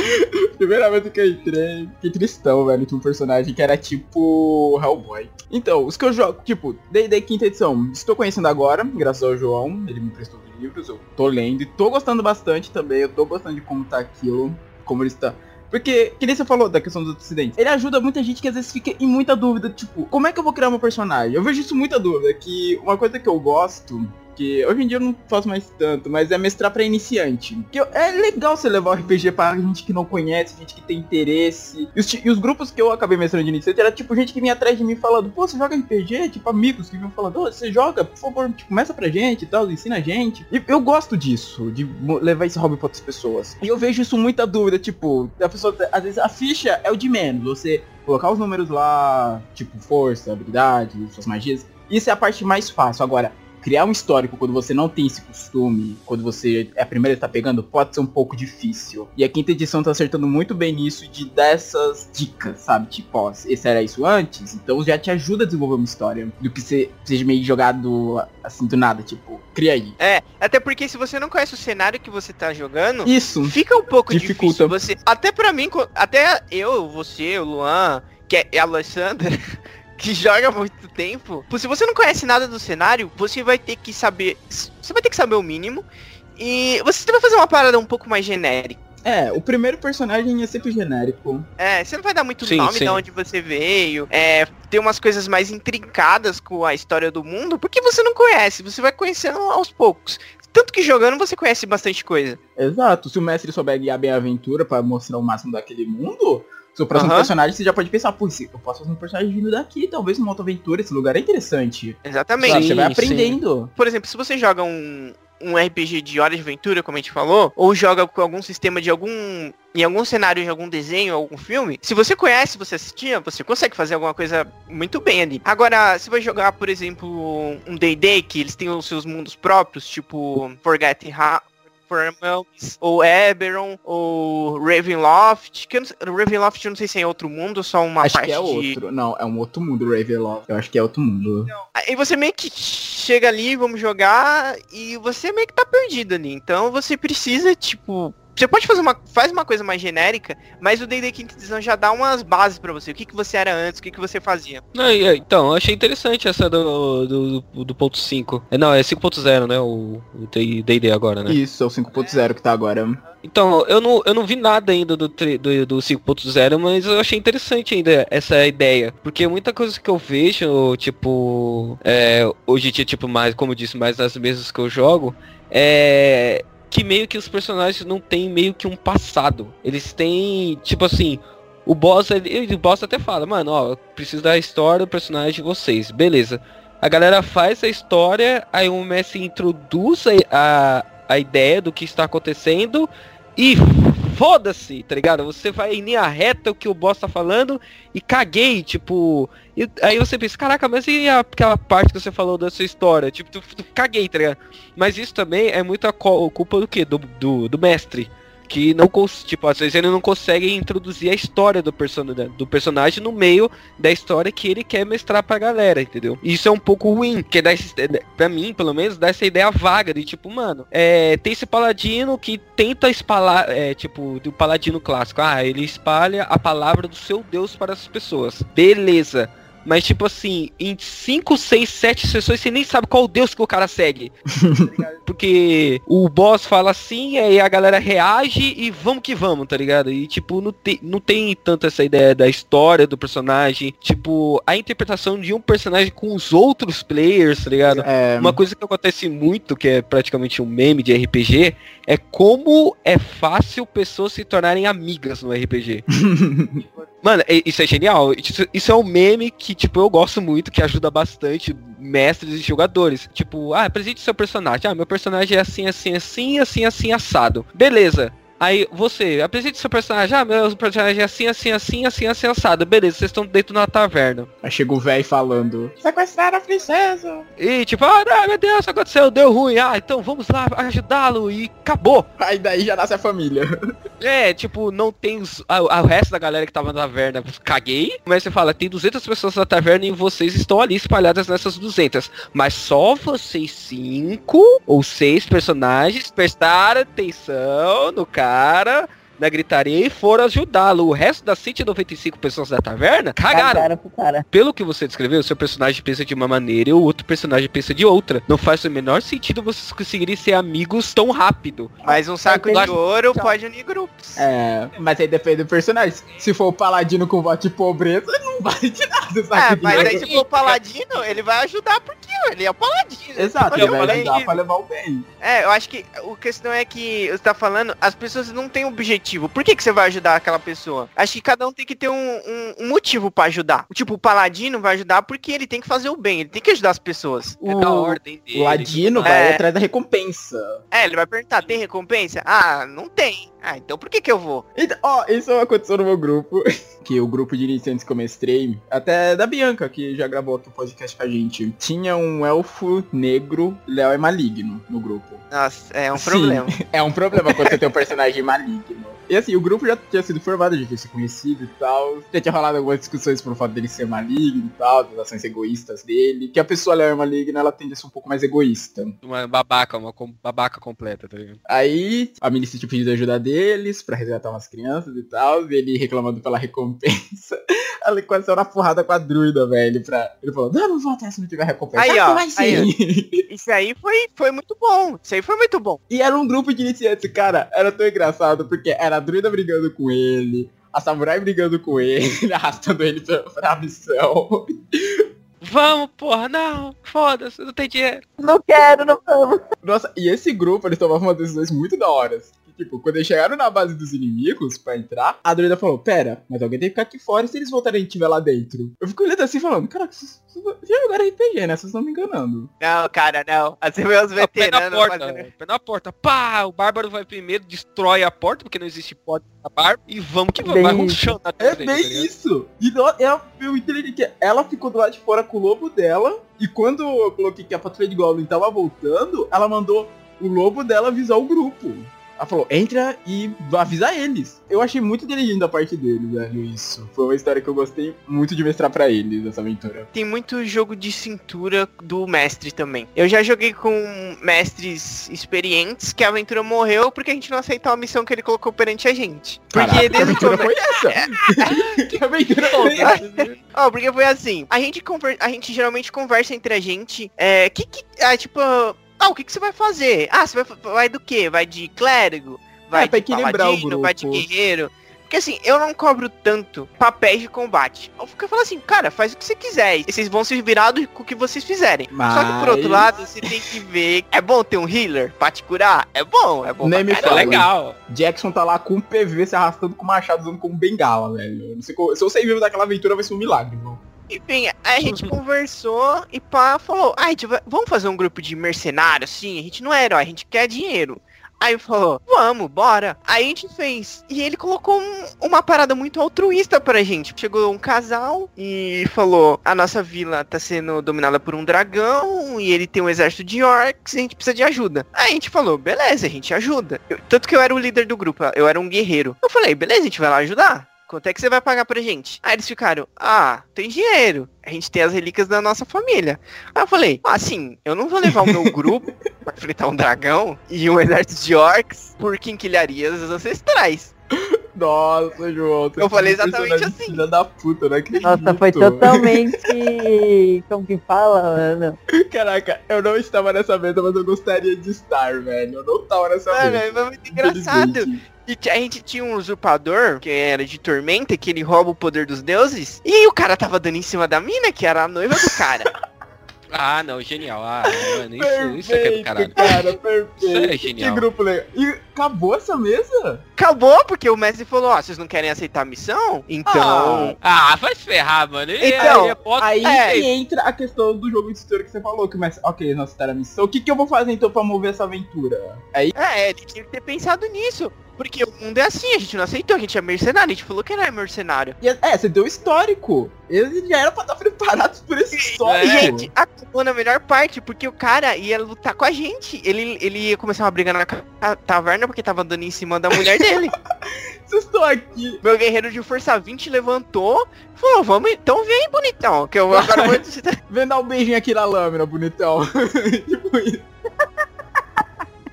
Primeira vez que eu entrei, fiquei tristão, velho. Tinha um personagem que era tipo Hellboy. Então, os que eu jogo, tipo, D&D quinta edição, estou conhecendo agora, graças ao João. Ele me prestou os livros, eu tô lendo e tô gostando bastante também. Eu tô gostando de como tá aquilo, como ele está. Porque, que nem você falou da questão dos acidentes, ele ajuda muita gente que às vezes fica em muita dúvida, tipo, como é que eu vou criar meu personagem? Eu vejo isso muita dúvida, que uma coisa que eu gosto, que hoje em dia eu não faço mais tanto, mas é mestrar pra iniciante. Que é legal você levar o RPG pra gente que não conhece, gente que tem interesse. E os, e os grupos que eu acabei mestrando de iniciante era tipo gente que vinha atrás de mim falando, pô, você joga RPG? Tipo, amigos que vinham falando, ô, você joga, por favor, tipo, começa pra gente e tal, ensina a gente. E eu gosto disso, de levar esse hobby pra outras pessoas. E eu vejo isso muita dúvida, tipo, a pessoa, às vezes a ficha é o de menos, você colocar os números lá, tipo, força, habilidade, suas magias. Isso é a parte mais fácil. Agora, criar um histórico quando você não tem esse costume, quando você é a primeira que tá pegando, pode ser um pouco difícil. E a quinta edição tá acertando muito bem nisso de dessas dicas, sabe? Tipo, ó, esse era isso antes, então já te ajuda a desenvolver uma história. Do que você seja meio jogado assim do nada, tipo, cria aí. É, até porque se você não conhece o cenário que você tá jogando, Isso. fica um pouco Dificulta. difícil você. Até pra mim, até eu, você, o Luan, que é a Alessandra, que joga há muito tempo. pô, Se você não conhece nada do cenário, você vai ter que saber. Você vai ter que saber o mínimo. E você vai fazer uma parada um pouco mais genérica. É, o primeiro personagem é sempre genérico. É, você não vai dar muito Sim, nome sim. de onde você veio. É, ter umas coisas mais intrincadas com a história do mundo, porque você não conhece, você vai conhecendo aos poucos. Tanto que jogando você conhece bastante coisa. Exato. Se o mestre souber guiar bem a aventura pra mostrar o máximo daquele mundo, seu próximo Aham. personagem você já pode pensar, pô, eu posso fazer um personagem vindo daqui, talvez numa outra aventura, esse lugar é interessante. Exatamente. Sabe, Sim, você vai sim. aprendendo. Por exemplo, se você joga um, um RPG de hora de aventura, como a gente falou, ou joga com algum sistema de algum. em algum cenário de algum desenho, algum filme, se você conhece, você assistia, você consegue fazer alguma coisa muito bem ali. Agora, se vai jogar, por exemplo, um D&D, que eles têm os seus mundos próprios, tipo Forgotten Ha- For Realms, ou Eberron, ou Ravenloft, que eu não sei, Ravenloft eu não sei se é outro mundo ou só uma acho parte que é de... outro. Não, é um outro mundo, Ravenloft. Eu acho que é outro mundo. Aí você meio que chega ali, vamos jogar, e você meio que tá perdido ali. Então você precisa, tipo. Você pode fazer uma. Faz uma coisa mais genérica, mas o D&D Quinta Edição já dá umas bases pra você. O que, que você era antes, o que, que você fazia. Não, então, eu achei interessante essa do, do, do, do ponto 5. É, não, é 5.0, né? O o D&D agora, né? Isso, é o 5.0 que tá agora. Então, eu não, eu não vi nada ainda do, do, do 5.0, mas eu achei interessante ainda essa ideia. Porque muita coisa que eu vejo, tipo, é, hoje em dia, tipo, mais, como eu disse, mais nas mesas que eu jogo, é que meio que os personagens não têm meio que um passado. Eles têm, tipo assim, o boss, ele, o boss até fala, mano, ó, preciso da história do personagem de vocês, beleza. A galera faz a história, aí o mestre introduz a, a, a ideia do que está acontecendo e foda-se, tá ligado? Você vai em linha reta o que o boss tá falando e caguei, tipo. e aí você pensa, caraca, mas e aquela parte que você falou da sua história? Tipo, tu, tu caguei, tá ligado? Mas isso também é muito a culpa do quê? Do, do, do mestre. Que não tipo, às vezes ele não consegue introduzir a história do, person do personagem no meio da história que ele quer mestrar pra galera, entendeu? Isso é um pouco ruim, porque dá esse, pra mim, pelo menos, dá essa ideia vaga de tipo, mano, é, tem esse paladino que tenta espalhar, é, tipo, do paladino clássico, ah, ele espalha a palavra do seu Deus para as pessoas. Beleza. Mas, tipo assim, em 5, 6, 7 sessões você nem sabe qual Deus que o cara segue. [laughs] Porque o boss fala assim, aí a galera reage e vamos que vamos, tá ligado? E, tipo, não, te, não tem tanto essa ideia da história do personagem. Tipo, a interpretação de um personagem com os outros players, tá ligado? É, Uma coisa que acontece muito, que é praticamente um meme de RPG, é como é fácil pessoas se tornarem amigas no RPG. [laughs] Mano, isso é genial. Isso, isso é um meme que, tipo, eu gosto muito, que ajuda bastante mestres e jogadores. Tipo, ah, apresente seu personagem. Ah, meu personagem é assim, assim, assim, assim, assim, assado. Beleza. Aí você, apresente seu personagem. Ah, meu personagem é assim, assim, assim, assim, assim, assado. Beleza, vocês estão dentro de uma taverna. Aí chega o velho falando. Sequestraram a princesa. E tipo, ah, não, meu Deus, aconteceu, deu ruim. Ah, então vamos lá ajudá-lo e acabou. Aí daí já nasce a família. [laughs] É, tipo, não tem os, a- a- o resto da galera que tava na taverna, caguei. Mas você fala, tem 200 pessoas na taverna e vocês estão ali espalhadas nessas 200. Mas só vocês cinco ou seis personagens prestaram atenção no cara, na gritaria e foram ajudá-lo. O resto das 195 pessoas da taverna cagaram. Cagaram pro cara. Pelo que você descreveu, o seu personagem pensa de uma maneira e o outro personagem pensa de outra. Não faz o menor sentido vocês conseguirem ser amigos tão rápido. Mas um saco de ouro pode unir grupos. É, mas aí depende do personagem. Se for o paladino com voto de pobreza, não vale de nada, É, sabe? mas aí se for o paladino, ele vai ajudar porque ele é o paladino. Exato, ele vai ajudar pra levar o bem. É, eu acho que a questão é que você tá falando, as pessoas não têm objetivo. Por que, que você vai ajudar aquela pessoa? Acho que cada um tem que ter um, um- um motivo pra ajudar. Tipo, o paladino vai ajudar porque ele tem que fazer o bem, ele tem que ajudar as pessoas. É da ordem dele. O ladino É. vai atrás da recompensa. É, ele vai perguntar, tem recompensa? Ah, não tem. Ah, então por que que eu vou? Então, ó, isso aconteceu no meu grupo. [laughs] Que o grupo de iniciantes que eu mestrei, até da Bianca, que já gravou aqui o podcast com a gente. Tinha um elfo negro, Léo é maligno no grupo. Nossa, é um Sim. problema. [laughs] É um problema quando você tem um personagem maligno. E assim, o grupo já tinha sido formado, já tinha se conhecido e tal. Já tinha rolado algumas discussões por fato dele ser maligno e tal, das ações egoístas dele. Que a pessoa Léo é maligna, ela tende a ser um pouco mais egoísta. Uma babaca, uma com- babaca completa, tá ligado? Aí a Milícia tinha pedido ajuda deles pra resgatar umas crianças e tal. E ele reclamando pela [laughs] recompensa. Ela quase saiu na porrada com a druida, velho. Pra... Ele falou, não, não vou até se não tiver recompensa. Aí, Ah, ó, vai aí, sim. [laughs] Isso aí foi, foi muito bom. Isso aí foi muito bom. E era um grupo de iniciantes, cara. Era tão engraçado, porque era a druida brigando com ele, a samurai brigando com ele, [laughs] arrastando ele pra, pra missão. Vamos, porra, não, foda-se, não tem dinheiro. Não quero, não vamos. Nossa, e esse grupo, eles tomavam umas decisões muito da hora. Tipo, quando eles chegaram na base dos inimigos pra entrar, a druida falou, pera, mas alguém tem que ficar aqui fora e se eles voltarem e estiver lá dentro? Eu fico olhando assim, falando, caraca, vocês já jogaram RPG, né? Vocês estão me enganando. Não, cara, não. Você vê os Ó, pé na veteranos porta, fazendo... pé na porta, pá, o Bárbaro vai primeiro, destrói a porta, porque não existe porta na Bárbaro, e vamos que vamos, vai isso. chão na É frente, bem tá isso. E no- é, eu entendi que ela ficou do lado de fora com o lobo dela. E quando eu coloquei que a patrulha de Goblin tava voltando, ela mandou o lobo dela avisar o grupo. Ela falou, entra e avisa eles. Eu achei muito inteligente da parte deles, velho, isso. Foi uma história que eu gostei muito de mostrar pra eles, essa aventura. Tem muito jogo de cintura do mestre também. Eu já joguei com mestres experientes que a aventura morreu porque a gente não aceitou a missão que ele colocou perante a gente. Porque Caraca, que desde o aventura foi essa? [laughs] que aventura foi essa? Ó, porque foi assim, a gente, conver... a gente geralmente conversa entre a gente, é, que que, ah, tipo, ah, o que que você vai fazer? Ah, você vai, vai do quê? Vai de clérigo? Vai É, de equilibrar o paladino? Vai de guerreiro? Porque assim, eu não cobro tanto papéis de combate. Eu fico falando assim, cara, faz o que você quiser. E vocês vão se virar do- com o que vocês fizerem. Só que por outro Mas- lado, você tem que ver. É bom ter um healer pra te curar? É bom, é bom. Nem me É fala. legal. Jackson tá lá com um PV se arrastando com o machado usando como bengala, velho. Se eu sair vivo daquela aventura vai ser um milagre, irmão. Enfim, aí a gente [laughs] conversou e pá, falou, ah, a gente vai- vamos fazer um grupo de mercenários, sim, a gente não é herói, a gente quer dinheiro. Aí falou, vamos, bora. Aí a gente fez. E ele colocou um- uma parada muito altruísta pra gente. Chegou um casal e falou, a nossa vila tá sendo dominada por um dragão e ele tem um exército de orcs e a gente precisa de ajuda. Aí a gente falou, beleza, a gente ajuda. Eu- tanto que eu era o líder do grupo, eu era um guerreiro. Eu falei, beleza, a gente vai lá ajudar. Quanto é que você vai pagar pra gente? Aí eles ficaram, ah, tem dinheiro. A gente tem as relíquias da nossa família. Aí eu falei, ah, assim, eu não vou levar o meu grupo [laughs] pra enfrentar um dragão e um exército de orcs por quinquilharias ancestrais. Nossa, João. você Eu falei foi um exatamente assim. Filha da puta, não acredito. Nossa, foi totalmente. Como que fala, mano? Caraca, eu não estava nessa mesa, mas eu gostaria de estar, velho. Eu não tava nessa Mano, mesa. foi muito engraçado. E a gente tinha um usurpador, que era de tormenta, que ele rouba o poder dos deuses. E o cara tava dando em cima da mina, que era a noiva do cara. [laughs] Ah, não, genial. Ah, mano, isso, isso é que é do caralho. Perfeito, cara, perfeito. Isso é Que genial. grupo legal. E acabou essa mesa? Acabou, porque o mestre falou, ó, vocês não querem aceitar a missão? Então... Ah, vai se ferrar, mano. Ele, Então, ele é Aí É. que entra a questão do jogo de história que você falou, que mas ok, nós citaram a missão. O que, que eu vou fazer então pra mover essa aventura? Aí, É, ele tinha que ter pensado nisso. Porque o mundo é assim, a gente não aceitou, a gente é mercenário, a gente falou que não é mercenário. e- é, você deu histórico. Eles já eram pra estar preparados por esse histórico. E, gente, acabou na melhor parte, porque o cara ia lutar com a gente. Ele, ele ia começar uma briga na taverna porque tava dando em cima da mulher dele. [laughs] Vocês estão aqui. Meu guerreiro de força 20 levantou falou, vamos então vem, bonitão. Que eu agora vou. [laughs] Vem dar um beijinho aqui na lâmina, bonitão. [laughs] tipo isso.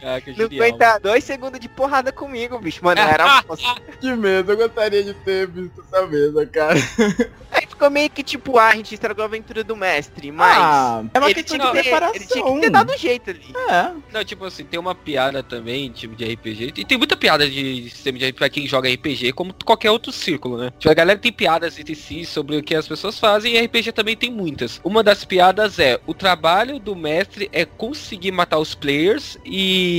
Ah, que Não aguenta dois segundos de porrada comigo, bicho. Mano, era. [laughs] Que medo, eu gostaria de ter visto essa mesa, cara. [laughs] Aí ficou meio que tipo, ah, a gente estragou a aventura do mestre, mas. Ah, é uma ele, questão tinha que ter, preparação. ele tinha que ter dado um jeito ali. É. Não, tipo assim, tem uma piada também, tipo, de RPG. E tem muita piada de sistema de RPG pra quem joga RPG, como qualquer outro círculo, né? Tipo, a galera tem piadas entre si sobre o que as pessoas fazem e RPG também tem muitas. Uma das piadas é, o trabalho do mestre é conseguir matar os players e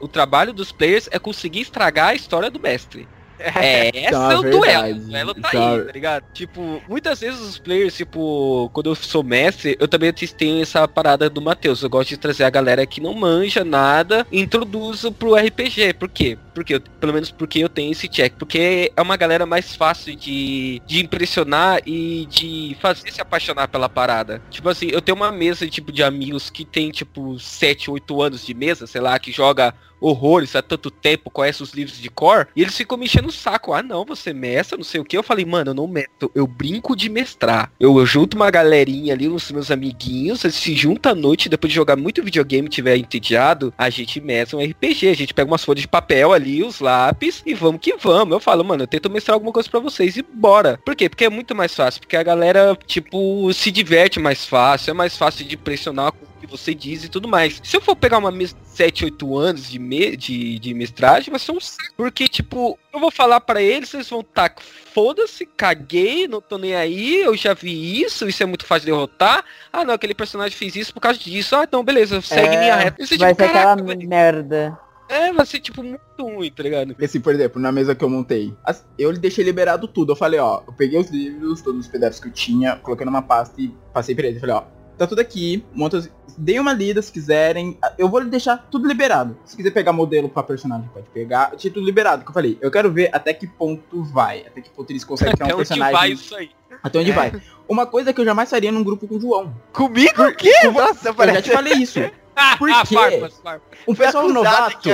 o trabalho dos players é conseguir estragar a história do mestre. [laughs] É, esse uma é o verdade. duelo. O duelo tá é aí, tá ligado? Tipo, muitas vezes os players, tipo, quando eu sou mestre, eu também tenho essa parada do Matheus. Eu gosto de trazer a galera que não manja nada e introduzo pro RPG. Por quê? Porque eu, pelo menos porque eu tenho esse check. Porque é uma galera mais fácil de, de impressionar e de fazer se apaixonar pela parada. Tipo assim, eu tenho uma mesa tipo, de amigos que tem, tipo, 7, 8 anos de mesa, sei lá, que joga horrores há tanto tempo, conhece os livros de cor, e eles ficam me enchendo o saco. Ah, não, você mestra, não sei o que. Eu falei, mano, eu não meto, eu brinco de mestrar. Eu, eu junto uma galerinha ali, os meus amiguinhos, eles se juntam à noite, depois de jogar muito videogame, tiver entediado, a gente mestra um RPG, a gente pega umas folhas de papel ali, os lápis, e vamos que vamos. Eu falo, mano, eu tento mestrar alguma coisa para vocês e bora. Por quê? Porque é muito mais fácil, porque a galera, tipo, se diverte mais fácil, é mais fácil de pressionar com que você diz e tudo mais. Se eu for pegar uma mesa de 7, 8 anos de, me, de, de mestragem, vai ser um saco. Porque, tipo, eu vou falar para eles, eles vão tá, foda-se, caguei, não tô nem aí, eu já vi isso, isso é muito fácil de derrotar. Ah, não, aquele personagem fez isso por causa disso. Ah, então beleza, segue é, minha reta. Isso, vai tipo, ser aquela vai... merda. É, vai ser tipo muito ruim, tá ligado? Assim, por exemplo, na mesa que eu montei, eu deixei liberado tudo. Eu falei, ó, eu peguei os livros, todos os PDFs que eu tinha, coloquei numa pasta e passei pra eles. Falei, ó, tá tudo aqui, monta, dê uma lida se quiserem. Eu vou deixar tudo liberado. Se quiser pegar modelo para personagem, pode pegar. Título liberado, que eu falei. Eu quero ver até que ponto vai, até que ponto eles conseguem [laughs] criar um personagem. Vai isso aí. Até onde é. vai. Uma coisa que eu jamais faria num grupo com o João. Comigo? O quê? Nossa, eu já te falei isso. [laughs] Porque [laughs] um pessoal novato,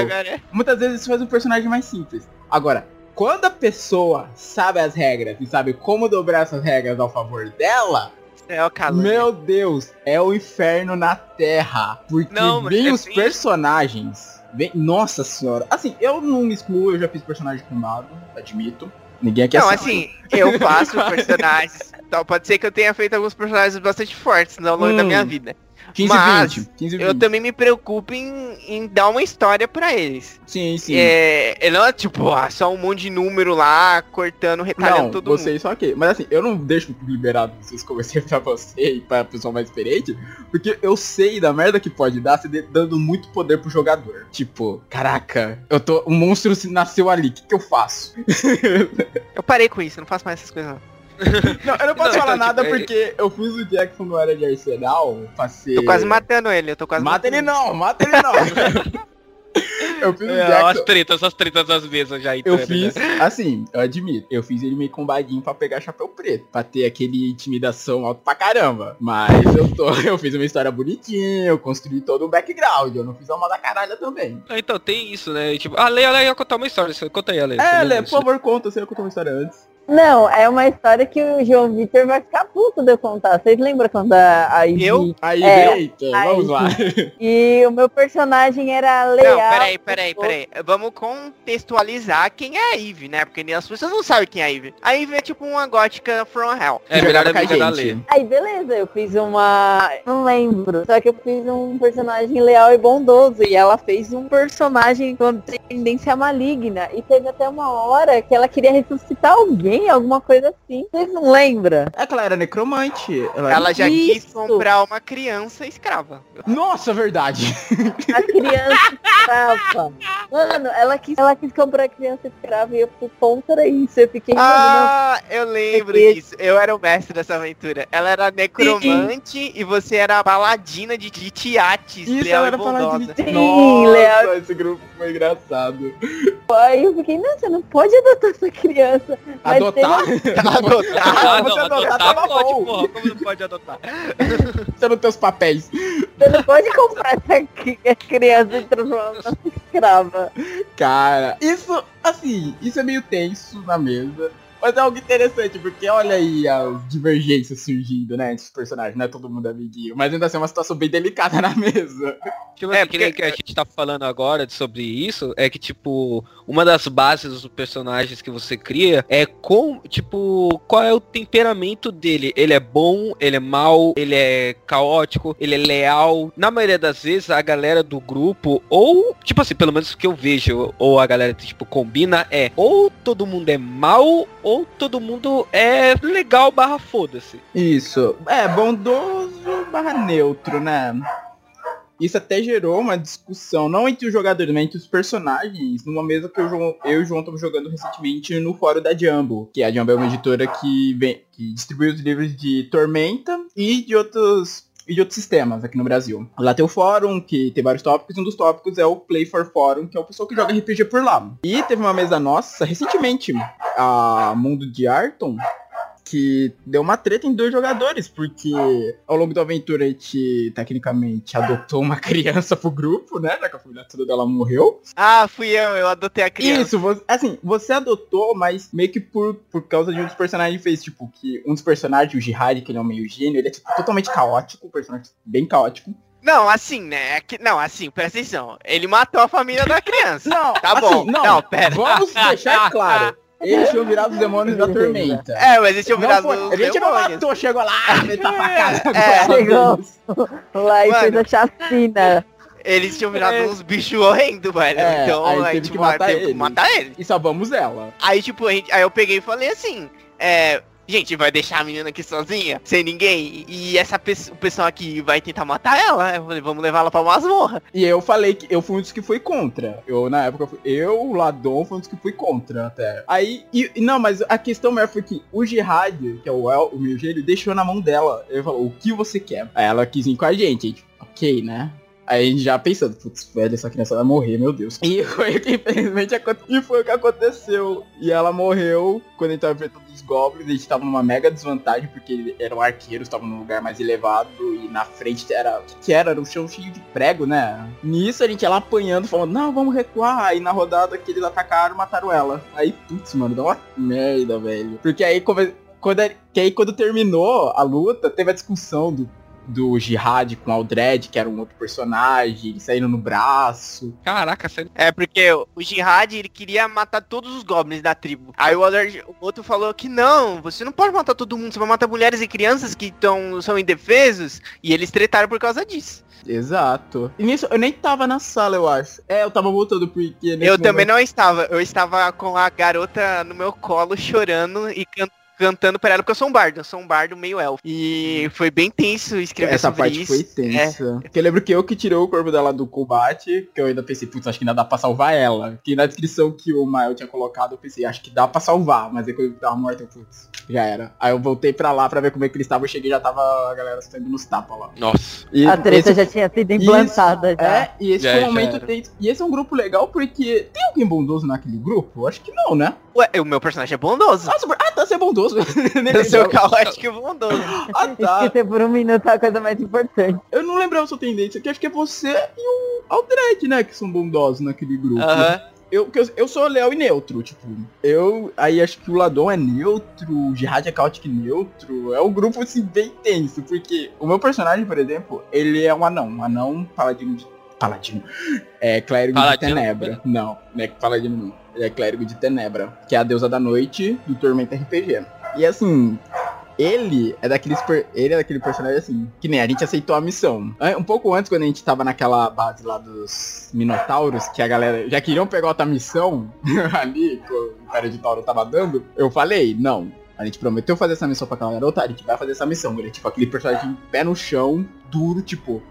muitas vezes faz um personagem mais simples. Agora, quando a pessoa sabe as regras e sabe como dobrar essas regras ao favor dela, céu, Meu Deus, é o inferno na Terra. Porque não, vem é os bem... personagens. Vem... Nossa senhora. Assim, eu não me excluo, eu já fiz personagem com dado, admito. Ninguém aqui é Não, assim, eu [laughs] faço personagens. Então, pode ser que eu tenha feito alguns personagens bastante fortes ao longo hum. da minha vida. 15, Mas 20, 15, 20. eu também me preocupo em, em dar uma história para eles. Sim, sim. É, não é tipo, ah, só um monte de número lá, cortando, retalhando não, todo vocês só que. Mas assim, eu não deixo liberado vocês comecei [laughs] pra você e pra pessoa mais experiente, porque eu sei da merda que pode dar se dando muito poder pro jogador. Tipo, caraca, eu tô. Um monstro nasceu ali, o que, que eu faço? [laughs] eu parei com isso, eu não faço mais essas coisas não. [laughs] Não, eu não posso não, falar então, nada tipo, porque ele... eu fiz o Jackson no área de Arsenal, passei... Tô quase matando ele, eu tô quase Mata ele não, mata ele não. [laughs] eu fiz o é, Jackson... As tretas, as tretas das mesas já Eu fiz, né? assim, eu admito, eu fiz ele meio combadinho pra pegar chapéu preto, pra ter aquele intimidação alto pra caramba. Mas eu tô, [laughs] eu fiz uma história bonitinha, eu construí todo um background, eu não fiz uma da caralho também. Ah, então, tem isso, né? Tipo, a Leia ia contar uma história, conta aí, Ale. É, Lê, por favor, conta, você ia contar uma história antes. Não, é uma história que o João Vitor vai ficar puto de eu contar. Vocês lembram quando a, a Ivy... Eu? A Ivy, é, eita, vamos lá. [laughs] E o meu personagem era leal. Não, peraí, peraí, peraí. Vamos contextualizar quem é a Ivy, né? Porque as pessoas não sabem quem é a Ivy. A Ivy é tipo uma gótica from hell. É melhor amiga da Lê. Aí, beleza, eu fiz uma... Não lembro. Só que eu fiz um personagem leal e bondoso. E ela fez um personagem com tendência maligna. E teve até uma hora que ela queria ressuscitar alguém alguma coisa assim. Vocês não lembram? É que ela era necromante. Ela, ela já Isso. quis comprar uma criança escrava. Nossa, verdade. A criança escrava. Mano, ela quis, ela quis comprar a criança escrava e eu fui contra isso. Eu fiquei. Ah, eu lembro é disso. Eu era o mestre dessa aventura. Ela era necromante Sim. e você era a paladina de, de Tiates. Isso, ela era paladina de Sim, Nossa, esse grupo foi engraçado. Aí eu fiquei, não, você não pode adotar essa criança. Mas adotar? adotar? Ah, não, adotar, adotar pode, bom. porra. Como não pode adotar? [laughs] Você não tem os papéis. Você não pode comprar essa criança e transformar numa escrava. Cara, isso, assim, isso é meio tenso na mesa. Mas é algo interessante, porque olha aí as divergências surgindo, né, entre os personagens, não é todo mundo amiguinho. Mas ainda assim é uma situação bem delicada [laughs] na mesa. Tipo assim, é, porque... que a gente tá falando agora sobre isso, é que, tipo, uma das bases dos personagens que você cria é com, tipo, qual é o temperamento dele. Ele é bom, ele é mal, ele é caótico, ele é leal. Na maioria das vezes, a galera do grupo, ou, tipo assim, pelo menos o que eu vejo, ou a galera, tipo, combina, é ou todo mundo é mal, ou todo mundo é legal barra foda-se. Isso. É, bondoso barra neutro, né? Isso até gerou uma discussão, não entre os jogadores, mas entre os personagens, numa mesa que eu, eu e o João estamos jogando recentemente no fórum da Jumbo, que a Jumbo é uma editora que, vem, que distribui os livros de Tormenta e de outros e de outros sistemas aqui no Brasil. Lá tem o fórum, que tem vários tópicos, e um dos tópicos é o Play for Forum, que é o pessoal que joga RPG por lá. E teve uma mesa nossa, recentemente, a Mundo de Arton, que deu uma treta em dois jogadores, porque ao longo da aventura a gente, tecnicamente, adotou uma [laughs] criança pro grupo, né? Já que a família toda dela morreu. Ah, fui eu, eu adotei a criança. Isso, você, assim, você adotou, mas meio que por, por causa de um dos personagens fez, tipo, que um dos personagens, o Jihad, que ele é um meio gênio, ele é tipo, totalmente caótico, um personagem bem caótico. Não, assim, né? é que- Não, assim, presta atenção. Ele matou a família da criança. Não, Tá assim, bom. não, Não, pera. Vamos deixar claro. [laughs] Eles tinham virado os demônios da tormenta. É, mas eles tinham Não virado os a gente não demônios. matou, chegou lá, [laughs] ele tá pra casa com É, chegou. Lá e Mano. fez a chacina. Eles tinham virado uns bichos horrendos, velho. É, então aí a teve gente que vai- matar teve que eles. matar eles. E salvamos ela. Aí, tipo, a gente- aí eu peguei e falei assim, é. Gente, vai deixar a menina aqui sozinha, sem ninguém, e essa pessoa, aqui vai tentar matar ela. Eu falei, vamos levar ela pra masmorra. E eu falei que eu fui um dos que fui contra. Eu, na época, eu, o Ladon, fui um dos que fui contra até. Aí, e, não, mas a questão maior foi que o Jihad, que é o El, o meu gênio, deixou na mão dela. Ele falou, o que você quer? Aí ela quis vir com a gente. A gente, ok, né? Aí a gente já pensando, putz, velho, essa criança vai morrer, meu Deus. E foi o que infelizmente aconte- e foi o que aconteceu. E ela morreu quando a gente tava enfrentando os goblins. A gente tava numa mega desvantagem, porque eram arqueiros, estavam num lugar mais elevado. E na frente era. O que, era? Era um chão cheio de prego, né? Nisso a gente ia lá apanhando, falando, não, vamos recuar. Aí na rodada que eles atacaram, mataram ela. Aí, putz, mano, dá uma merda, velho. Porque aí, come- quando, que aí quando terminou a luta, teve a discussão do do Jihad com Aldred, que era um outro personagem, eles saíram no braço. Caraca, sério. É, porque o Jihad, ele queria matar todos os goblins da tribo. Aí o, other- o outro falou que não, você não pode matar todo mundo, você vai matar mulheres e crianças que tão, são indefesos. E eles tretaram por causa disso. Exato. E nisso, eu nem tava na sala, eu acho. É, eu tava voltando porque... eu também momento- não estava, eu estava com a garota no meu colo chorando e can- cantando pra ela, porque eu sou um bardo, eu sou um bardo meio elfo. E foi bem tenso escrever Essa parte isso. É. foi tensa. Porque eu lembro que eu que tirei o corpo dela do combate, que eu ainda pensei, putz, acho que ainda dá pra salvar ela. Que na descrição que o Mael tinha colocado, eu pensei, acho que dá pra salvar. Mas aí quando eu tava morto, eu, putz, já era. Aí eu voltei pra lá pra ver como é que eles estavam, eu cheguei e já tava a galera saindo nos tapas lá. Nossa. E A treta esse- já tinha sido implantada já. É, e esse Já- foi um momento tenso. E esse é um grupo legal porque tem alguém bondoso naquele grupo? Eu acho que não, né? Ué, o meu personagem é bondoso. Ah, super... ah tá, você é bondoso. [laughs] [laughs] Eu sou caótico [laughs] e bondoso. ah, tá. Esquecer por um minuto a coisa mais importante. Eu não lembrava a sua tendência, que acho que é você e o Aldred, né, que são bondosos naquele grupo. Aham. Eu, que eu, eu sou leal e neutro, tipo. Eu. Aí acho que o Ladon é neutro, o Jihad é caótico neutro. É um grupo assim bem tenso, porque o meu personagem, por exemplo, ele é um anão. Um anão paladino de. Paladino. É clérigo Paladino? de Tenebra. Não, não é paladino não. Ele é clérigo de Tenebra, que é a deusa da noite do Tormenta RPG. E assim, ele é daqueles per- ele é daquele personagem assim, que nem a gente aceitou a missão. An- Um pouco antes, quando a gente tava naquela base lá dos Minotauros, que a galera já queriam pegar outra missão [laughs] ali, que o cara de Tauro tava dando, eu falei, não. A gente prometeu fazer essa missão pra aquela garota, a gente vai fazer essa missão. Ele é tipo aquele personagem pé no chão, duro, tipo.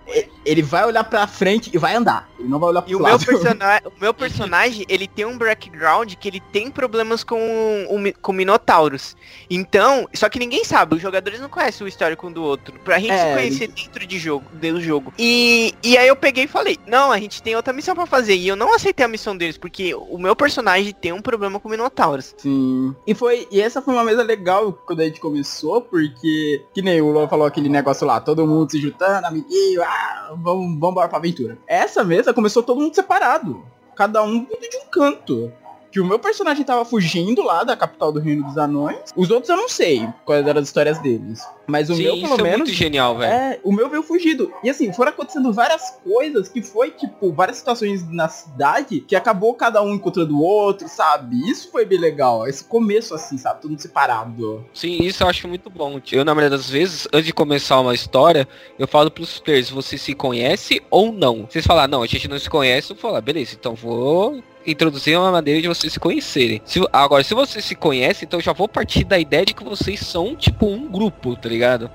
Ele vai olhar pra frente e vai andar. Ele não vai olhar pro E o meu, lado. [laughs] persona o meu personagem, ele tem um background que ele tem problemas com, o, mi- com Minotauros. Então, só que ninguém sabe, os jogadores não conhecem o histórico um do outro. Pra gente É, se conhecer dentro de jogo, do jogo. E, e aí eu peguei e falei, não, a gente tem outra missão pra fazer. E eu não aceitei a missão deles, porque o meu personagem tem um problema com Minotauros. Sim. E foi. E essa foi uma mesa legal quando a gente começou, porque. Que nem o Luan falou aquele negócio lá, todo mundo se juntando, amiguinho, ah, vamos, vamos embora pra aventura. Essa mesa começou todo mundo separado. Cada um de um canto. Que o meu personagem tava fugindo lá da capital do Reino dos Anões. Os outros eu não sei quais eram as histórias deles. Mas o Sim, meu, isso pelo é menos. muito genial, velho. É, o meu veio fugido. E assim, foram acontecendo várias coisas que foi, tipo, várias situações na cidade que acabou cada um encontrando o outro, sabe? Isso foi bem legal. Esse começo, assim, sabe? Tudo separado. Sim, isso eu acho muito bom. Eu, na maioria das vezes, antes de começar uma história, eu falo pros players, você se conhece ou não? Vocês falar, não, a gente não se conhece, eu falo, ah, beleza, então vou introduzir uma maneira de vocês se conhecerem. Se- agora, se vocês se conhecem, então já vou partir da ideia de que vocês são, tipo, um grupo, tá ligado?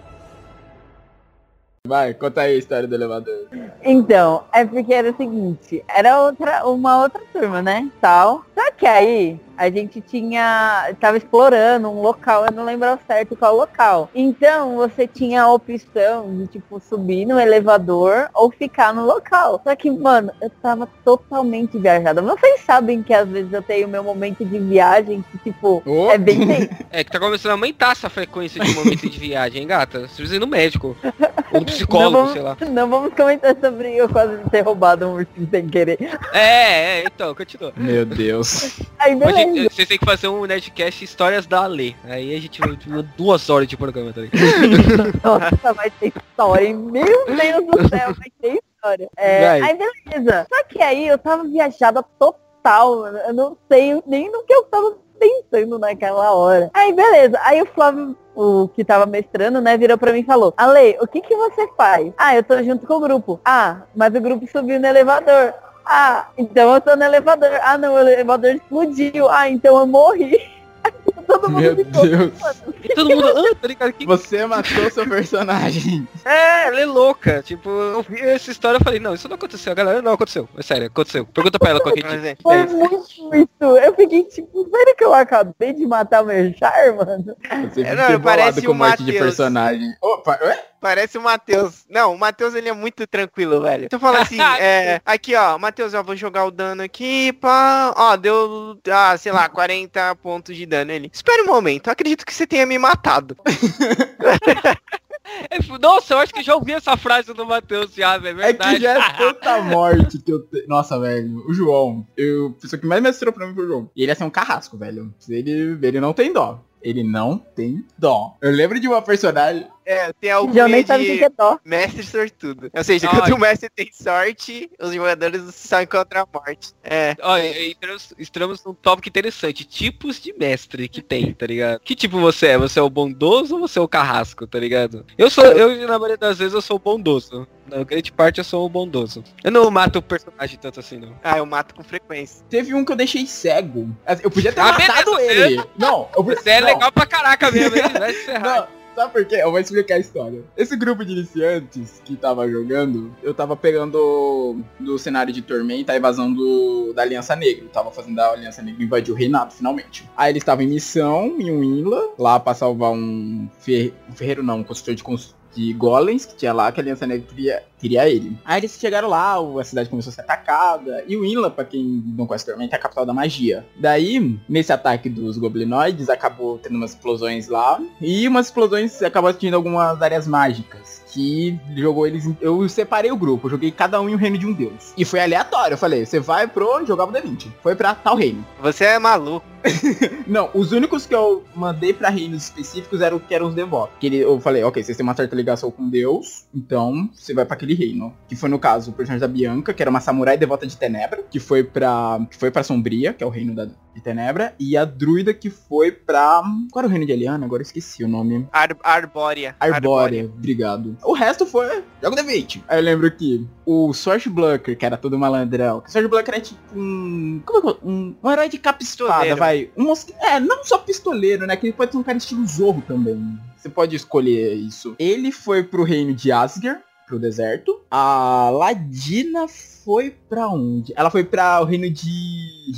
Vai, conta aí a história do elevador. Então, é porque era o seguinte, era outra, uma outra turma, né? Tal. Só que aí, a gente tinha. tava explorando um local, eu não lembro ao certo qual local. Então você tinha a opção de, tipo, subir no elevador ou ficar no local. Só que, mano, eu tava totalmente viajada. Vocês sabem que às vezes eu tenho meu momento de viagem que, tipo, Oh. é bem tenso. [laughs] É que tá começando a aumentar essa frequência de momento de viagem, hein, gata? Você precisa ir no médico. Ou no psicólogo, vamos, sei lá. Não vamos comentar sobre eu quase ter roubado um ursinho sem querer. É, é, então, continua. Meu Deus. Aí beleza. Vocês têm que fazer um Nerdcast Histórias da Alê. Aí a gente vai duas horas de programa, tá ligado? [laughs] Nossa, vai ter história. hein? Meu Deus do céu, vai ter história. É, aí beleza. Só que aí eu tava viajada total. mano. Eu não sei nem no que eu tava pensando naquela hora. Aí beleza. Aí o Flávio, o que tava mestrando, né, virou pra mim e falou, Ale, o que que você faz? Ah, eu tô junto com o grupo. Ah, mas o grupo subiu no elevador. Ah, então eu tô no elevador. Ah, não, o elevador explodiu. Ah, então eu morri. Todo mundo Meu Deus. mano, E todo mundo, ah, tá ligado? Que... Você matou seu personagem. [laughs] É, ela é louca. Tipo, eu vi essa história e falei, não, isso não aconteceu. A galera, não aconteceu. É sério, aconteceu. Pergunta pra ela qualquer dia. é. Foi muito isso. Eu fiquei tipo, sério que eu acabei de matar meu char, mano? Você É, é, não, parece com o morte de Matheus. personagem. Opa, ué? Parece o Matheus. Não, o Matheus ele é muito tranquilo, velho. Tu fala assim, [laughs] é. Aqui, ó, Matheus, ó, vou jogar o dano aqui, pá. Ó, deu, ah, sei lá, 40 pontos de dano. Ele. Espera um momento, acredito que você tenha me matado. [laughs] É, Nossa, eu acho que já ouvi essa frase do Matheus já. É Verdade. que já é [laughs] tanta morte que eu tenho. Nossa, velho. O João. Eu, a pessoa que mais mestrou pra mim foi o João. E ele ia ser um carrasco, velho. Ele, ele não tem dó. Ele não tem dó. Eu lembro de uma personagem. É, tem nem sabe o que de é dó. mestre sortudo. Ou seja, Ai. quando o mestre tem sorte, os jogadores só encontram a morte. É. Olha, entramos, entramos num tópico interessante. Tipos de mestre que tem, tá ligado? Que tipo você é? Você é o bondoso ou você é o carrasco, tá ligado? Eu sou, eu na maioria das vezes eu sou o bondoso. Na grande parte eu sou o bondoso. Eu não mato o personagem tanto assim, não. Ah, eu mato com frequência. Teve um que eu deixei cego. Eu podia ter Ah, matado beleza, ele. Não, eu Você é não. legal pra caraca mesmo, hein? Vai se ferrar. Sabe por quê? Eu vou explicar a história. Esse grupo de iniciantes que tava jogando, eu tava pegando do cenário de Tormenta a invasão do, da Aliança Negra. Eu tava fazendo a Aliança Negra invadir o reinado, finalmente. Aí eles estavam em missão, em Winla, lá pra salvar um, fer... um ferreiro, não, um construtor de, cons- de golems que tinha lá, que a Aliança Negra queria, queria ele. Aí eles chegaram lá, a cidade começou a ser atacada. E o Winla, pra quem não conhece Tormenta, é a capital da magia. Daí, nesse ataque dos goblinoides, acabou tendo umas explosões lá. E umas explosões acabou atingindo algumas áreas mágicas. Que jogou eles. Eu separei o grupo, joguei cada um em um reino de um deus. E foi aleatório. Eu falei, você vai pro. jogava o D20. Foi pra tal reino. [laughs] Você é maluco. Não, os únicos que eu mandei pra reinos específicos eram que eram os devotos. Que ele, eu falei, ok, vocês têm uma certa ligação com Deus, então você vai pra aquele reino. Que foi no caso o personagem da Bianca, que era uma samurai devota de Tenebra, que foi pra. que foi pra Sombria, que é o reino da, de Tenebra, e a druida que foi pra. Qual era o reino de Eliana? Agora esqueci o nome. Ar Arbórea. Arbórea, obrigado. O resto foi jogo de 20. Aí eu lembro que o Swashbuckler, que era todo malandrão. O Swashbuckler é tipo um. Como é que eu- um, um herói de capa espada, vai. Um mosque... É, não só pistoleiro, né? Que ele pode ser um cara estilo Zorro também. Você pode escolher isso. Ele foi pro reino de Asgard, pro deserto. A Ladina foi pra onde? Ela foi pra o reino de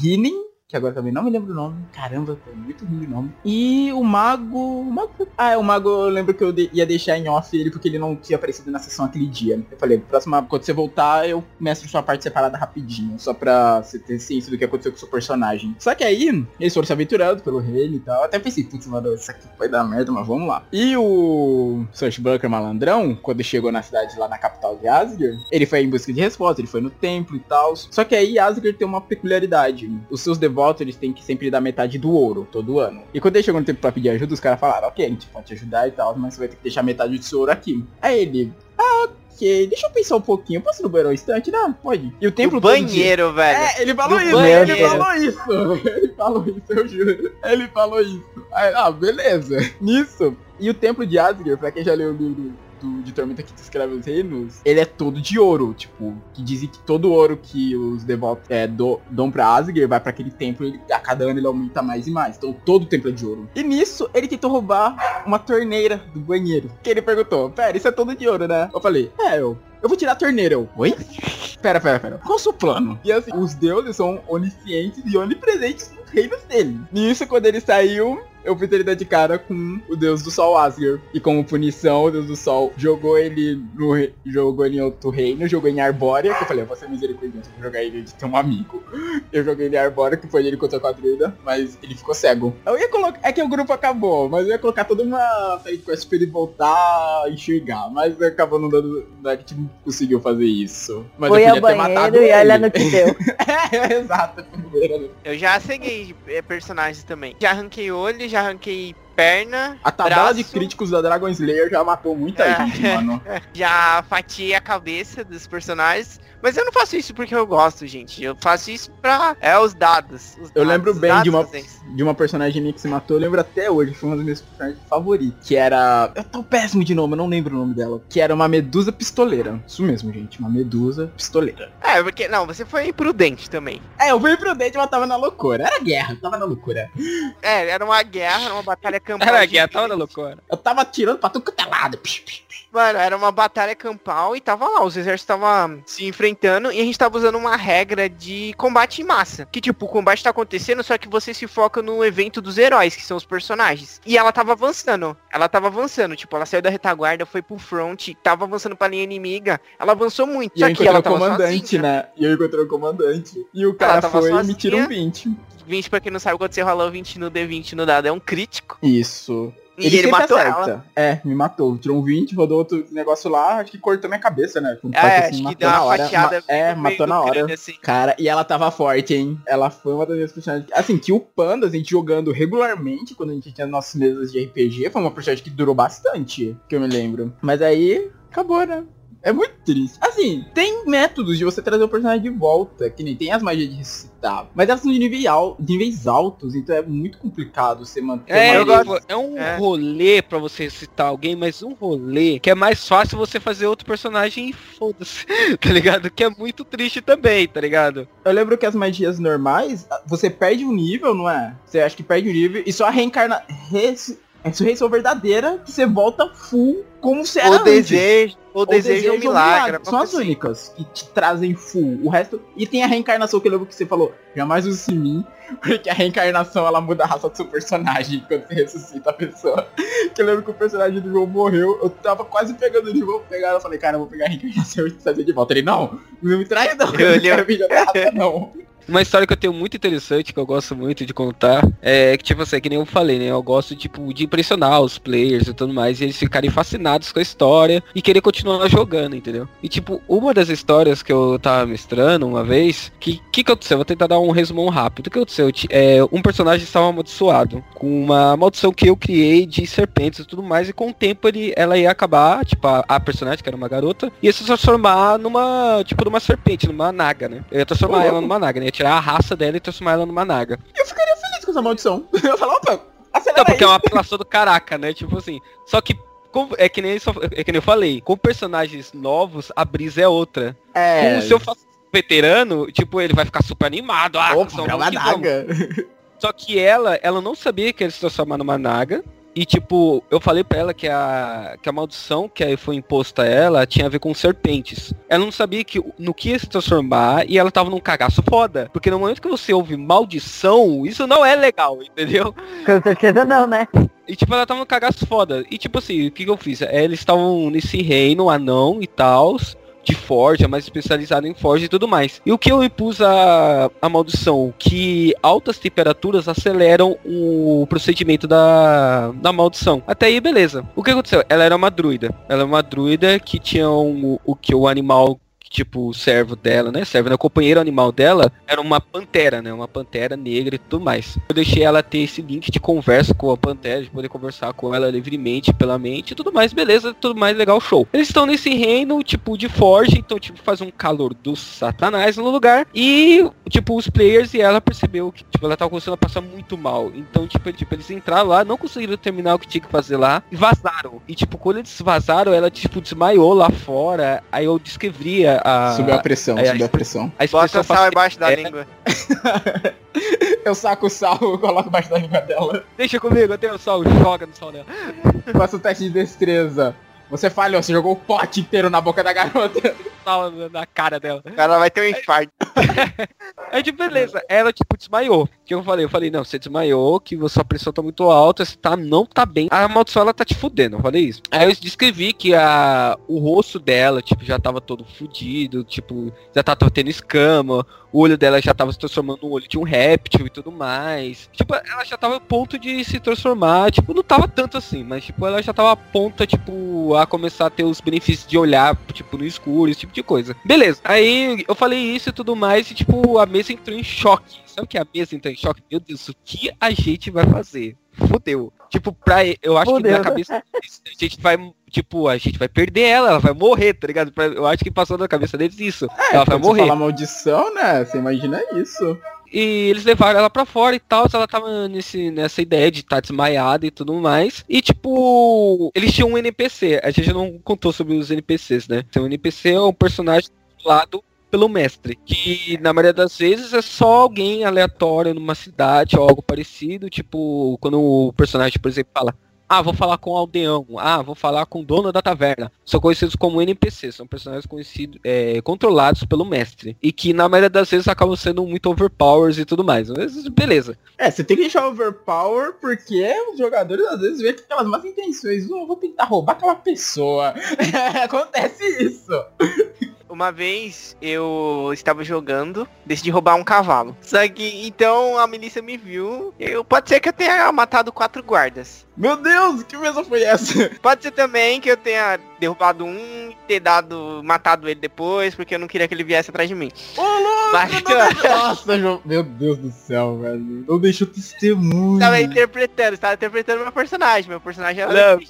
Hinen, que agora também não me lembro o nome. Caramba, tô muito ruim de nome. E o mago. O mago Ah, é, o mago eu lembro que eu de- ia deixar em off ele porque ele não tinha aparecido na sessão aquele dia. Eu falei, próxima, quando você voltar, eu mestro sua parte separada rapidinho. Só pra você ter ciência do que aconteceu com o seu personagem. Só que aí, eles foram se aventurando pelo reino e tal. Eu até pensei, putz, mano, isso aqui vai dar merda, mas vamos lá. E o Swashbuckler malandrão, quando chegou na cidade lá na capital de Asgard, ele foi em busca de resposta, ele foi no templo e tal. Só que aí Asgard tem uma peculiaridade. Os seus devotos, eles têm que sempre dar metade do ouro, todo ano. E quando ele chegou no tempo pra pedir ajuda, os caras falaram, ok, a gente pode te ajudar e tal, mas você vai ter que deixar metade do seu ouro aqui. Aí ele, ah, ok, deixa eu pensar um pouquinho, posso ir no banheiro um instante? Não, pode. E o templo todo dia- banheiro, velho. é, ele falou Do isso, banheiro. ele falou isso. [laughs] Ele falou isso, eu juro. Ele falou isso. Aí, ah, beleza. [laughs] Nisso. E o templo de Asgard, pra quem já leu o livro do, de Tormenta que descreve os reinos, ele é todo de ouro, tipo, que dizem que todo ouro que os devotos é, do, dão pra Asgard vai pra aquele templo e a cada ano ele aumenta mais e mais. Então todo o templo é de ouro. E nisso, ele tentou roubar uma torneira do banheiro. Que ele perguntou, pera, isso é todo de ouro, né? Eu falei, é, eu, eu vou tirar a torneira. Eu, oi? pera, pera, pera. Qual o seu plano? E assim, os deuses são oniscientes e onipresentes nos reinos dele. Nisso, quando ele saiu, eu fiz ele dar de cara com o deus do sol Asgard. E como punição, o deus do sol jogou ele no re- jogou ele em outro reino, jogou em Arbórea, que eu falei, eu vou ser misericordioso, vou jogar ele de ter um amigo. [laughs] Eu joguei ele em Arbórea, que foi ele contra a druida, mas ele ficou cego. Eu ia colocar, é que o grupo acabou, mas eu ia colocar toda uma side quest pra ele voltar a enxergar, mas acabou não dando, a gente não conseguiu fazer isso. Mas Foi eu ao podia ter matado banheiro e olha ele. no que deu. [laughs] é, exato. Eu já ceguei eh, personagens também. Já arranquei olho, já arranquei perna, A tabela de braço. críticos da Dragon Slayer já matou muita É. gente, mano. [laughs] já fatiei a cabeça dos personagens. Mas eu não faço isso porque eu gosto, gente. Eu faço isso pra. É os dados. os Eu dados, lembro bem de uma, isso. De uma personagem minha que se matou, eu lembro até hoje, foi uma das minhas personagens favoritas. Que era. Eu tô péssimo de nome, eu não lembro o nome dela. Que era uma medusa pistoleira. Isso mesmo, gente, uma medusa pistoleira. É, porque. Não, você foi imprudente também. É, eu fui prudente, mas tava na loucura. Era guerra, tava na loucura. É, era uma guerra, era uma batalha campal. Era guerra, tava na loucura. Eu tava atirando pra tudo quanto é lado. Psh, psh. Mano, era uma batalha campal e tava lá, os exércitos estavam se enfrentando e a gente tava usando uma regra de combate em massa. Que tipo, o combate tá acontecendo, só que você se foca no evento dos heróis, que são os personagens. E ela tava avançando, ela tava avançando, tipo, ela saiu da retaguarda, foi pro front, tava avançando pra linha inimiga, ela avançou muito. E eu encontrei ela o comandante, sozinha. né? E eu encontrei o comandante. E o cara foi e me sozinha. tirou um 20. 20, pra quem não sabe, quando você rola o 20 no D20 no dado, é um crítico. Isso. E ele, sempre matou acerta. ela. É, me matou. Tirou um 20, rodou outro negócio lá, acho que cortou minha cabeça, né? Com É, toque, acho que matou deu na uma hora. fatiada. Ma- É, matou na hora. crânio, assim. Cara, e ela tava forte, hein? Ela foi uma das minhas personagens. Assim, que o Panda, a gente jogando regularmente, quando a gente tinha nossas mesas de RPG, foi uma personagem que durou bastante, que eu me lembro. Mas aí, acabou, né? É muito triste. Assim, tem métodos de você trazer o personagem de volta, que nem tem as magias de ressuscitar. Mas elas são de, nível al- de níveis altos, então é muito complicado você manter É, uma eu gosto- é um É. rolê pra você citar alguém, mas um rolê que é mais fácil você fazer outro personagem e foda-se, [laughs] tá ligado? Que é muito triste também, tá ligado? Eu lembro que as magias normais, você perde um nível, não é? Você acha que perde um nível e só a reencarna... Res... Ressurreição verdadeira que você volta full como você era O antes. desejo, o Ou desejo é um ou milagre. São as assim. únicas que te trazem full. O resto. E tem a reencarnação que eu lembro que você falou. Jamais use mim. Porque a reencarnação ela muda a raça do seu personagem [laughs] quando você ressuscita a pessoa. Que eu lembro que o personagem do João morreu. Eu tava quase pegando ele, vou pegar. Eu falei, cara, eu vou pegar a reencarnação e [laughs] trazer de volta. Ele, não, não me traz não. Eu Eu li- [laughs] não Uma história que eu tenho muito interessante, que eu gosto muito de contar, é que, tipo assim, é que nem eu falei, né? Eu gosto, tipo, de impressionar os players e tudo mais, e eles ficarem fascinados com a história e querer continuar jogando, entendeu? E, tipo, uma das histórias que eu tava mestrando uma vez, que que, que aconteceu? Vou tentar dar um resumão rápido. O que aconteceu? É, um personagem estava amaldiçoado, com uma maldição que eu criei de serpentes e tudo mais, e com o tempo ele, ela ia acabar, tipo, a, a personagem, que era uma garota, ia se transformar numa, tipo, numa serpente, numa naga, né? Eu ia transformar Ô, ela numa naga, né? Ia tirar a raça dela e transformar ela numa naga. Eu ficaria feliz com essa maldição. [laughs] Eu falo, opa, acelera Então, porque é aí. uma apelação do caraca, né? Tipo assim. Só que. é, que nem, é que nem eu falei, com personagens novos, a brisa é outra. É. Com o seu veterano, tipo, ele vai ficar super animado. Ah, Opa, é uma naga. Só que ela, ela não sabia que ele se transformar numa naga. E tipo, eu falei pra ela que a, que a maldição que foi imposta a ela tinha a ver com serpentes. Ela não sabia que no que ia se transformar e ela tava num cagaço foda. Porque no momento que você ouve maldição, isso não é legal, entendeu? Com certeza não, né? E tipo, ela tava no cagaço foda. E tipo assim, o que, que eu fiz? Eles estavam nesse reino anão e tal, de forja, mais especializado em forja e tudo mais. E o que eu impus a, a maldição? Que altas temperaturas aceleram o procedimento da, da maldição. Até aí, beleza. O que aconteceu? Ela era uma druida. Ela é uma druida que tinha um, o que o animal tipo, o servo dela, né? Servo, né? O companheiro animal dela era uma pantera, né? Uma pantera negra e tudo mais. Eu deixei ela ter esse link de conversa com a pantera, de poder conversar com ela livremente pela mente e tudo mais, beleza, tudo mais legal, show. Eles estão nesse reino, tipo, de forja, então, tipo, faz um calor do satanás no lugar. E, tipo, os players e ela percebeu que, tipo, ela tava começando a passar muito mal. Então, tipo, tipo, eles entraram lá, não conseguiram terminar o que tinha que fazer lá e vazaram. E, tipo, quando eles vazaram, ela, tipo, desmaiou lá fora. Aí eu descrevia a. Subiu a pressão, aí a- subiu a pressão. a Bota expressão sal embaixo da é. língua. [laughs] Eu saco o sal, eu coloco embaixo da língua dela. Deixa comigo, eu tenho sol, joga no sol dela. Faço o teste de destreza. Você falhou, você jogou o pote inteiro na boca da garota. mortal na- na cara dela. O cara vai ter um infarto. [laughs] Aí, tipo, beleza. Ela, tipo, desmaiou. Que eu falei? Eu falei, não, você desmaiou, que sua pressão tá muito alta, você tá, não tá bem. A maldição, ela tá te fudendo, eu falei isso. Aí eu descrevi que a, o rosto dela, tipo, já tava todo fudido, tipo, já tava tendo escama, o olho dela já tava se transformando no olho de um réptil e tudo mais. Tipo, ela já tava a ponto de se transformar, tipo, não tava tanto assim, mas, tipo, ela já tava a ponto, tipo, a começar a ter os benefícios de olhar, tipo, no escuro, esse tipo de coisa. Beleza. Aí eu falei isso e tudo mais, e, tipo, a mesa entrou em choque. Sabe que a mesa entrou em choque? Meu Deus, o que a gente vai fazer? Fudeu. Tipo, pra, eu acho que Fudeu. na cabeça deles, a gente vai, tipo, a gente vai perder ela, ela vai morrer, tá ligado? Eu acho que passou na cabeça deles isso. ela vai morrer. fala maldição, né? Você imagina isso. E eles levaram ela pra fora e tal, ela tava nesse, nessa ideia de estar desmaiada e tudo mais. E tipo, eles tinham um NPC, a gente não contou sobre os NPCs, né? Então o NPC é um personagem controlado pelo mestre, que na maioria das vezes é só alguém aleatório numa cidade ou algo parecido, tipo, quando o personagem, por exemplo, fala ah, vou falar com o aldeão. Ah, vou falar com o dono da taverna. São conhecidos como NPCs, são personagens conhecidos, é, controlados pelo mestre. E que na maioria das vezes acabam sendo muito overpowers e tudo mais. Mas beleza. É, você tem que deixar overpower porque os jogadores às vezes vêem aquelas más intenções. "Oh, vou tentar roubar aquela pessoa. [laughs] Acontece isso. Uma vez eu estava jogando, decidi roubar um cavalo. Só que então a milícia me viu. Eu, pode ser que eu tenha matado quatro guardas. Meu Deus, que mesa foi essa? [laughs] Pode ser também que eu tenha derrubado um e ter dado. matado ele depois, porque eu não queria que ele viesse atrás de mim. Ô, louco! Mas- não- [laughs] Nossa, João. Meu Deus do céu, velho. Não deixou testemunho. Tava interpretando, estava interpretando meu personagem. Meu personagem era. Não,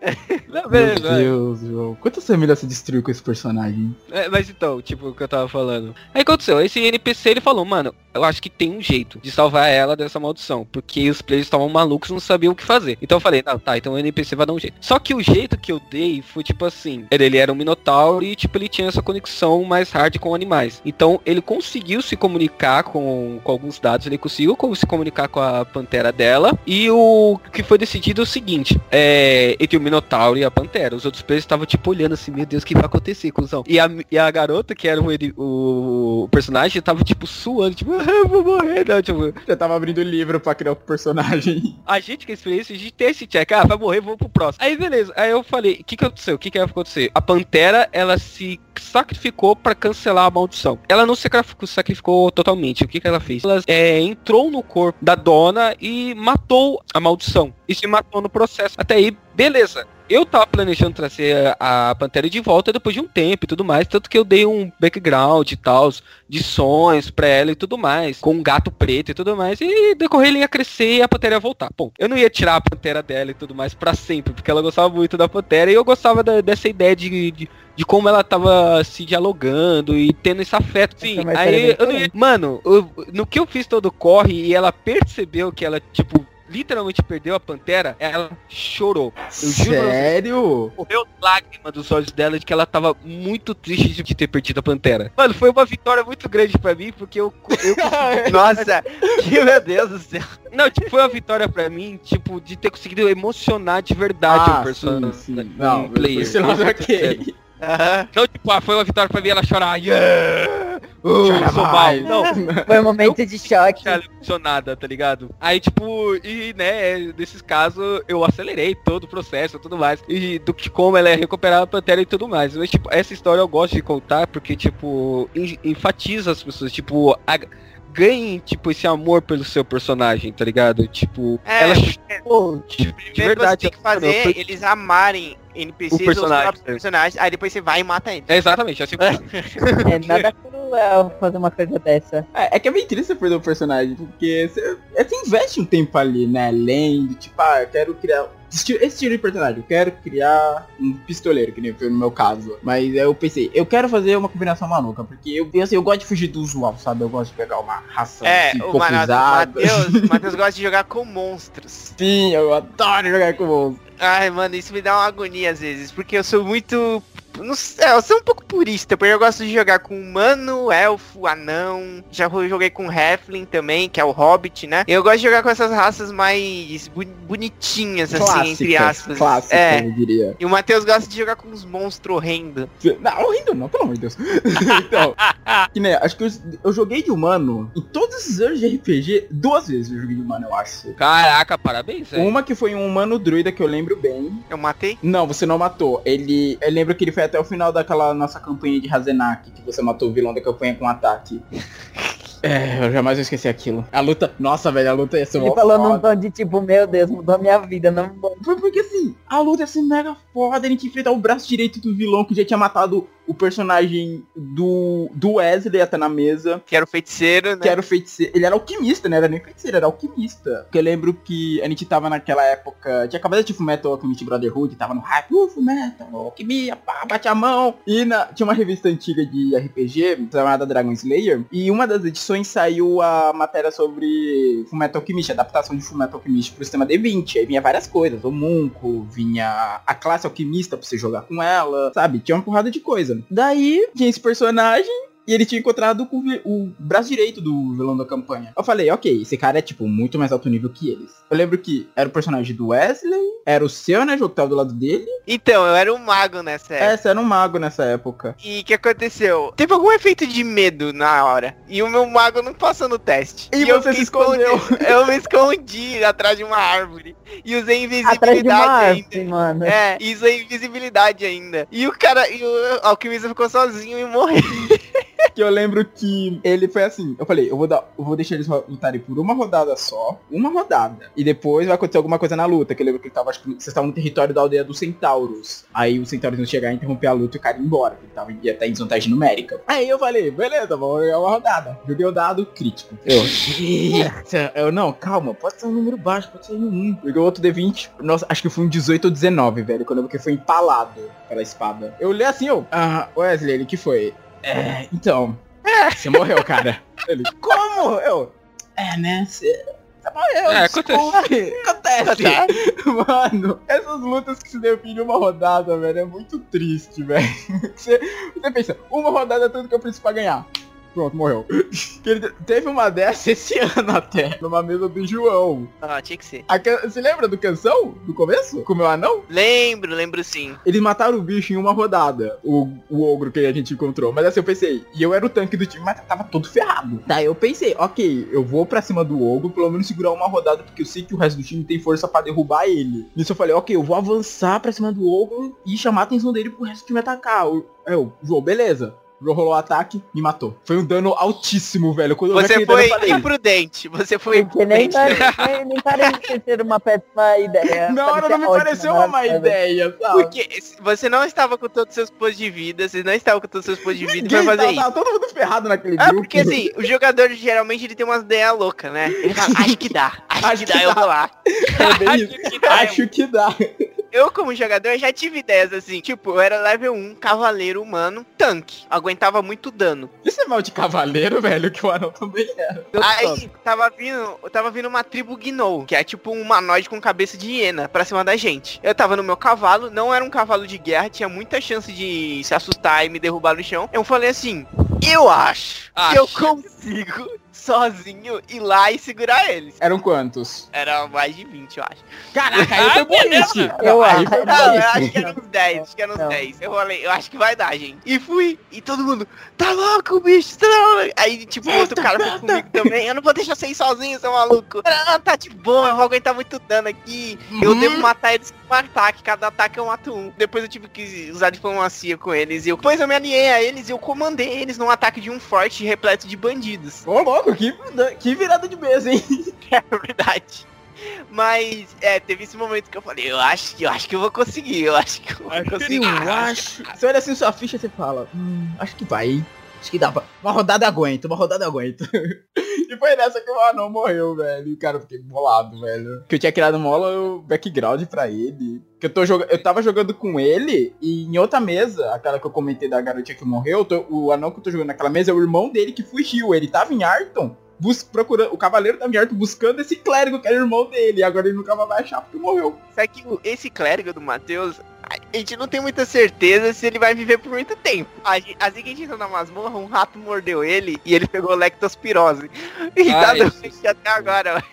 [laughs] Não, Meu. Deus, João. Quantas famílias você destruiu com esse personagem? É, mas então, tipo, o que eu tava falando. Aí aconteceu, esse NPC ele falou, mano, eu acho que tem um jeito de salvar ela dessa maldição. Porque os players estavam malucos não sabiam o que fazer. Então eu falei, não, tá, então o NPC vai dar um jeito. Só que o jeito que eu dei foi tipo assim, ele era um minotauro e tipo, ele tinha essa conexão mais hard com animais. Então ele conseguiu se comunicar com, com alguns dados, ele conseguiu se comunicar com a pantera dela. E o que foi decidido é o seguinte, é, entre o minotauro e a pantera. Os outros players estavam tipo olhando assim, meu Deus, o que vai acontecer, cuzão? E a, e a garota, que era o, o, personagem, tava tipo suando, tipo, eu vou morrer, não, tipo, Já tava abrindo o livro pra criar outro personagem. a gente que experiência, a gente tem esse check, ah, vai morrer, vamos pro próximo. Aí beleza, aí eu falei, o que que aconteceu? O que que vai acontecer? A Pantera, ela se sacrificou pra cancelar a maldição. Ela não se sacrificou, sacrificou totalmente. O que que ela fez? Ela é, entrou no corpo da dona e matou a maldição. E se matou no processo. Até aí, beleza. Eu tava planejando trazer a Pantera de volta depois de um tempo e tudo mais, tanto que eu dei um background e tal, de sonhos pra ela e tudo mais, com um gato preto e tudo mais, e decorrer ele ia crescer e a Pantera ia voltar. Bom, eu não ia tirar a Pantera dela e tudo mais pra sempre, porque ela gostava muito da Pantera e eu gostava da- dessa ideia de, de, de como ela tava se dialogando e tendo esse afeto. Sim, é aí eu não ia... Mano, eu- no que eu fiz todo corre e ela percebeu que ela, tipo, literalmente perdeu a Pantera, ela chorou. Eu. Sério? Correu lágrima dos olhos dela de que ela tava muito triste de ter perdido a Pantera. Mano, foi uma vitória muito grande pra mim, porque eu, eu [laughs] Nossa, que meu Deus do céu. Não, tipo, foi uma vitória pra mim, tipo, de ter conseguido emocionar de verdade Ah, o personagem. sim, sim. Não, player. ok. Não, tipo, ah, foi uma vitória pra mim ela chorar. Yeah! Uh, Chora sou mal. Não, Foi um momento de choque. ela emocionada, tá ligado? Aí, tipo, e, né, nesses casos, eu acelerei todo o processo e tudo mais. E do que como ela é recuperar a Pantera e tudo mais. Mas, tipo, essa história eu gosto de contar porque, tipo, en- enfatiza as pessoas, tipo, a, ganhem, tipo, esse amor pelo seu personagem, tá ligado? Tipo, É, ela Pô, de, de Primeiro verdade. você tem que fazer eles amarem NPCs O personagem, os próprios é. personagens, aí depois você vai e mata eles. É exatamente, assim. é nada [laughs] cruel fazer uma coisa dessa. É, é que é bem triste você perder o personagem, porque você, é, você investe um tempo ali, né? Lendo, tipo, ah, eu quero criar. Esse tipo- de personagem, eu quero criar um pistoleiro, que nem foi no meu caso. Mas eu pensei, eu quero fazer uma combinação maluca, porque eu, assim, eu gosto de fugir do usual, sabe? Eu gosto de pegar uma raça É, assim. Matheus, o [laughs] Matheus gosta de jogar com monstros. Sim, eu adoro jogar com monstros. Ai, mano, isso me dá uma agonia às vezes, porque eu sou muito Não sei, é, eu sou um pouco purista, porque eu gosto de jogar com humano, elfo, anão. Já joguei com Heflin também, que é o Hobbit, né? Eu gosto de jogar com essas raças mais bu- bonitinhas, assim, entre aspas. Clássica, É. eu diria. E o Matheus gosta de jogar com uns monstros horrendos. Não, horrível não, pelo amor de Deus. [laughs] então, que nem, acho que eu, eu joguei de humano em todos os anos de RPG, duas vezes eu joguei de humano, eu acho. Caraca, parabéns, velho. Uma que foi um humano druida que eu lembro bem. Eu matei? Não, você não matou. Ele. Eu lembro que ele foi até o final daquela nossa campanha de Hazenak, que você matou o vilão da campanha com um ataque. [laughs] É, eu jamais vou esquecer aquilo. A luta. Nossa, velho, a luta ia ser Ele falou foda. num tom de tipo, meu Deus, mudou minha vida, não. Foi porque assim, a luta ia ser mega foda, a gente enfrentar o braço direito do vilão que já tinha matado o personagem do, do Wesley até na mesa. Que era o feiticeiro, né? Que era o feiticeiro. Ele era alquimista, né? Era nem feiticeiro, era alquimista. Porque eu lembro que a gente tava naquela época. Tinha acabado de Fullmetal Alchemist Brotherhood, tava no hype. Uh, Fullmetal, alquimia, pá, bate a mão. E na- tinha uma revista antiga de RPG, chamada Dragon Slayer. E uma das edições saiu a matéria sobre Fullmetal Alchemist, a adaptação de Fullmetal Alchemist pro sistema D20. Aí vinha várias coisas. O Munco, vinha a classe alquimista pra você jogar com ela, sabe? Tinha uma porrada de coisa. Daí, tinha esse personagem. E ele tinha encontrado com o braço direito do vilão da campanha. Eu falei, ok, esse cara é, tipo, muito mais alto nível que eles. Eu lembro que era o personagem do Wesley, era o seu, né, jogo que tava do lado dele. Então, eu era um mago nessa época. Essa era um mago nessa época. E o que aconteceu? Teve algum efeito de medo na hora. E o meu mago não passou no teste. E eu você se escondeu. Eu me escondi atrás de uma árvore. E usei Atrás de uma invisibilidade ainda. árvore, mano. É, e usei invisibilidade ainda. E o cara, e o alquimista ficou sozinho e morreu. [laughs] [laughs] Que eu lembro que ele foi assim. Eu falei, eu vou dar, eu vou deixar eles lutarem por uma rodada só, uma rodada. E depois vai acontecer alguma coisa na luta. Que eu lembro que ele tava, acho que vocês estavam no território da aldeia dos centauros. Aí os centauros iam chegar e interromper a luta e o cara ia embora. Ele tava ia estar em desvantagem numérica. Aí eu falei, beleza, vamos jogar uma rodada. Joguei o dado crítico. Eu, [laughs] eita, eu não, calma, pode ser um número baixo, pode ser um 1. Joguei outro D20. Nossa, acho que foi um 18 ou 19, velho. Que eu lembro que foi empalado pela espada. Eu olhei assim, eu, ah, Wesley, ele que foi? É, então. Você morreu, cara. Ele, como? Eu. É, né? Você. Você morreu. É, desculpe. Acontece. [laughs] Mano, essas lutas que se definem uma rodada, velho, é muito triste, velho. [laughs] Você, você pensa, uma rodada é tudo que eu preciso pra ganhar. Pronto, morreu. [laughs] Ele teve uma dessa esse [laughs] ano até, numa mesa do João. Ah, tinha que ser. A can- Você lembra do canção? Do começo? Com o meu anão? Lembro, lembro sim. Eles mataram o bicho em uma rodada, o, o ogro que a gente encontrou. Mas assim, eu pensei, e eu era o tanque do time, mas tava todo ferrado. Daí eu pensei, ok, eu vou pra cima do ogro, pelo menos segurar uma rodada, porque eu sei que o resto do time tem força pra derrubar ele. Nisso eu falei, ok, eu vou avançar pra cima do ogro e chamar a atenção dele pro resto do time atacar. Eu, eu João, beleza. Rolou o ataque, me matou. Foi um dano altíssimo, velho. Quando Você dano, foi eu falei, imprudente. Você foi imprudente. nem, nem parece ser uma péssima ideia. [laughs] na hora não me Parece pareceu ótima, uma má ideia, sabe? Porque você não estava com todos os seus pontos de vida, você não estava com todos os seus pontos de vida Ninguém pra fazer tava, isso. tava todo mundo ferrado naquele grupo. porque assim, o jogador geralmente ele tem umas ideias loucas, né? Ele fala, acho que dá, acho, Acho que que dá, eu vou lá. É. [laughs] Acho que dá, Acho que dá. Eu, como jogador, já tive ideias assim. Tipo, eu era level 1, cavaleiro humano, tanque. Aguentava muito dano. Isso é mal de cavaleiro, velho, que o anão também era. Aí, tava vindo, tava vindo uma tribo Gnou, que é tipo um humanoide com cabeça de hiena pra cima da gente. Eu tava no meu cavalo, não era um cavalo de guerra, tinha muita chance de se assustar e me derrubar no chão. Eu falei assim, eu acho que eu consigo sozinho ir lá e segurar eles. Eram quantos? Era mais de 20, eu acho. Caraca, aí foi boliche. Eu aí acho. foi Não, eu acho que era uns 10, acho que era uns Não. 10. Eu falei, eu acho que vai dar, gente. E fui, e todo mundo, tá louco, bicho, tá louco. Aí, tipo, outro cara foi comigo também, eu não vou deixar você ir sozinho, seu maluco. Não, tá de boa, eu vou aguentar muito dano aqui. Eu Uhum. devo matar eles com um ataque, cada ataque eu mato um. Depois eu tive que usar diplomacia com eles. E eu, depois eu me alinhei a eles e eu comandei eles num ataque de um forte repleto de bandidos. Ô, louco, que, que virada de mesa, hein? [laughs] É verdade. Mas, é, teve esse momento que eu falei, eu acho que eu acho que eu vou conseguir, eu acho que eu vou conseguir. Eu acho. Você olha assim sua ficha e você fala, hum, acho que vai? Acho que dá pra... Uma rodada aguenta, uma rodada aguenta. [laughs] e foi nessa que o anão morreu, velho. Cara, eu fiquei bolado, velho. Que eu tinha criado mola o background pra ele. Que eu tô jogando. Eu tava jogando com ele e em outra mesa, aquela que eu comentei da garotinha que morreu, eu tô- o anão que eu tô jogando naquela mesa é o irmão dele que fugiu. Ele tava em Arton. Bus procurando, o cavaleiro tava em Arton buscando esse clérigo que era o irmão dele. E agora ele nunca vai achar porque morreu. Só que esse clérigo do Matheus, a gente não tem muita certeza se ele vai viver por muito tempo. A gente- Assim que a gente entrou na masmorra, um rato mordeu ele e ele pegou lectospirose. [laughs] E tá Ai, doente até agora, mano.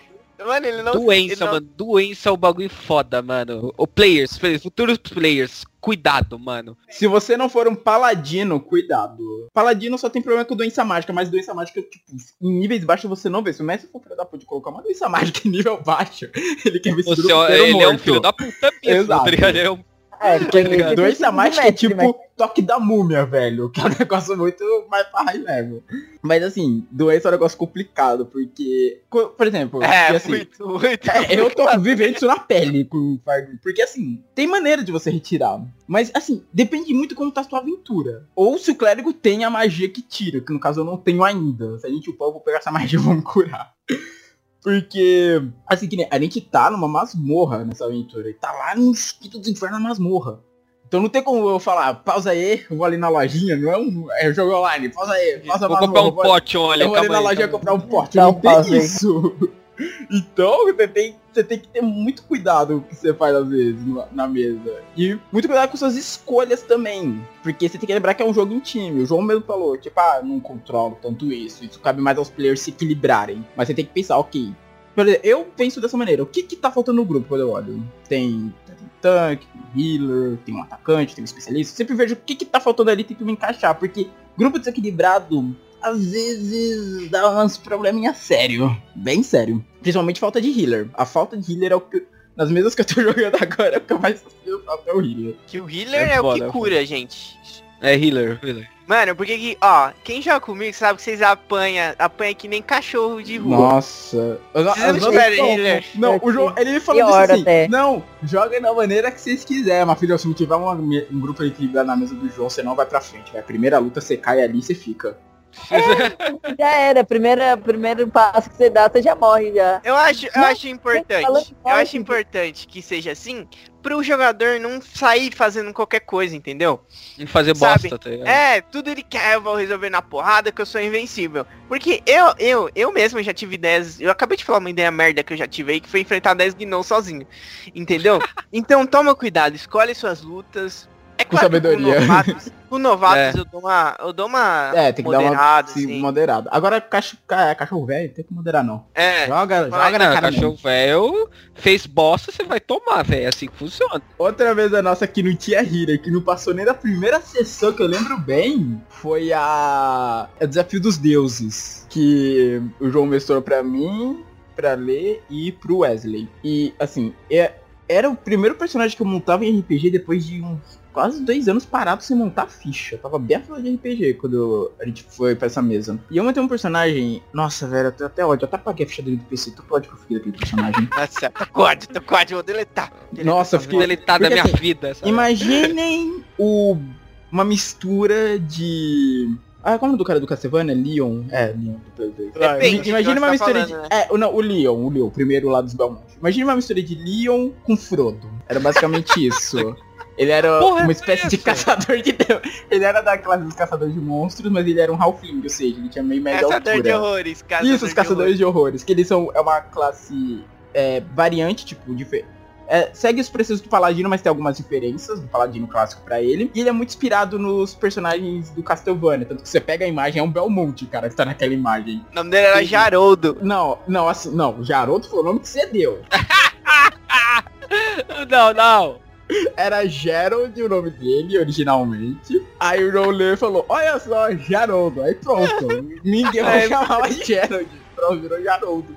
Mano, ele não... Doença, ele não- mano. Doença é o bagulho foda, mano. O players, futuros players, cuidado, mano. Se você não for um paladino, cuidado. Paladino só tem problema com doença mágica, mas doença mágica, tipo, em níveis baixos você não vê. Se o mestre for filho da puta de colocar uma doença [laughs] mágica em nível baixo, ele quer ver grupo inteiro ele é um morto. filho da puta mesmo, Exato. tá ligado? Ele é um É, porque Tá ligado? ele Doença precisa mágica de é mestre, tipo toque da múmia, velho. Que é um [laughs] negócio muito mais pra high level. Mas assim, doença é um negócio complicado, porque. Por exemplo, É, assim, muito, muito. É, eu tô vivendo isso na pele com o Fire Porque assim, tem maneira de você retirar. Mas assim, depende muito como tá a sua aventura. Ou se o clérigo tem a magia que tira, que no caso eu não tenho ainda. Se a gente upar, eu vou pegar essa magia e [laughs] vamos curar. Porque, assim, que nem, a gente tá numa masmorra nessa aventura. E tá lá no espírito do inferno na masmorra. Então não tem como eu falar, pausa aí, eu vou ali na lojinha, não é um é um jogo online, pausa aí, pausa a Vou comprar um pote, olha. eu vou ali na lojinha comprar um pote, não pause tem aí. isso. Então você tem, você tem que ter muito cuidado com o que você faz às vezes na mesa. E muito cuidado com suas escolhas também. Porque você tem que lembrar que é um jogo em time. O João mesmo falou, tipo, ah, não controlo tanto isso. Isso cabe mais aos players se equilibrarem. Mas você tem que pensar, ok. Por exemplo, eu penso dessa maneira. O que que tá faltando no grupo quando eu olho? Tem, tem tanque, tem healer, tem um atacante, tem um especialista. Eu sempre vejo o que que tá faltando ali tento me encaixar. Porque grupo desequilibrado às vezes dá uns probleminha sério. Bem sério. Principalmente falta de healer. A falta de healer é o que. Nas mesas que eu tô [laughs] jogando agora, é o que eu mais sinto falta é o healer. Que o healer É é, o que é cura, gente. É healer, healer. Mano, porque que, ó, quem joga comigo sabe que vocês apanham, apanha que nem cachorro de rua. Nossa. Eu, Vocês eu não healer? Não, o João, ele falou Pior disso assim. até. Não, joga da maneira que vocês quiserem. Mas filho, se não tiver uma me- um grupo equilibrado na mesa do João, você não vai pra frente. Vai. A primeira luta você cai ali e você fica. [laughs] Já era, primeira, primeiro passo que você dá, você já morre já. Eu acho, eu Não, acho importante. Eu acho importante que seja assim, pro jogador não sair fazendo qualquer coisa, entendeu? Não fazer Sabe? bosta, tá ligado? É, tudo ele quer, eu vou resolver na porrada que eu sou invencível. Porque eu, eu, eu mesmo já tive ideias. Eu acabei de falar uma ideia merda que eu já tive aí, que foi enfrentar 10 gnolls sozinho. Entendeu? [laughs] então toma cuidado, escolhe suas lutas. É Com claro sabedoria. Com novatos, com novatos É. eu dou uma. Eu dou uma. É, tem que dar uma moderada, sim, assim. moderado. Agora, cacho- ca- cachorro velho, tem que moderar não. É. Joga, Vai, joga na Não, cara cachorro mesmo. velho fez bosta, você vai tomar, velho. É assim que funciona. Outra vez a nossa que não tinha Hira, que não passou nem da primeira sessão que eu lembro bem, foi a. É o Desafio dos Deuses. Que o João mestrou pra mim, pra ler e pro Wesley. E assim, é- era o primeiro personagem que eu montava em RPG depois de uns quase dois anos parado sem montar ficha. Eu tava bem afim de RPG quando a gente foi pra essa mesa. E eu montei um personagem. Nossa, velho, eu até ódio. Eu até apaguei a ficha dele do PC. Tu pode conferir aquele personagem. [laughs] Nossa, tô código, tô código, vou deletar. Nossa, eu Deletar, fiquei- Deletada da minha assim, vida. sabe? Imaginem o, uma mistura de. Ah, como é do cara do Castlevania? Leon. É, Leon do Play 2. Depende, de Imagina uma tá mistura falando, de. né? É, o- não, o Leon, o Leon, o primeiro lá dos Belmont. Imagina uma mistura de Leon com Frodo. Era basicamente [laughs] isso. Ele era Porra, uma é espécie de essa? caçador de Deus. [laughs] Ele era da classe dos caçadores de monstros, mas ele era um halfling, ou seja, ele tinha meio média Caçador altura. de horrores, caçador Isso, os caçadores de horrores. Que eles são. É uma classe é, variante, tipo, dife- é, segue os preceitos do Paladino, mas tem algumas diferenças do Paladino clássico pra ele. E ele é muito inspirado nos personagens do Castlevania. Tanto que você pega a imagem, é um Belmonte, cara, que tá naquela imagem. O nome dele era Jaroldo. Não, não, assim, não. Jaroto foi o nome que você deu. [laughs] Não, não. Era Gerald o nome dele, originalmente. Aí o Ler falou, olha só, Geraldo. Aí pronto. [laughs] Ninguém vai É. chamar mais [laughs] Gerald. Pronto, virou Geraldo.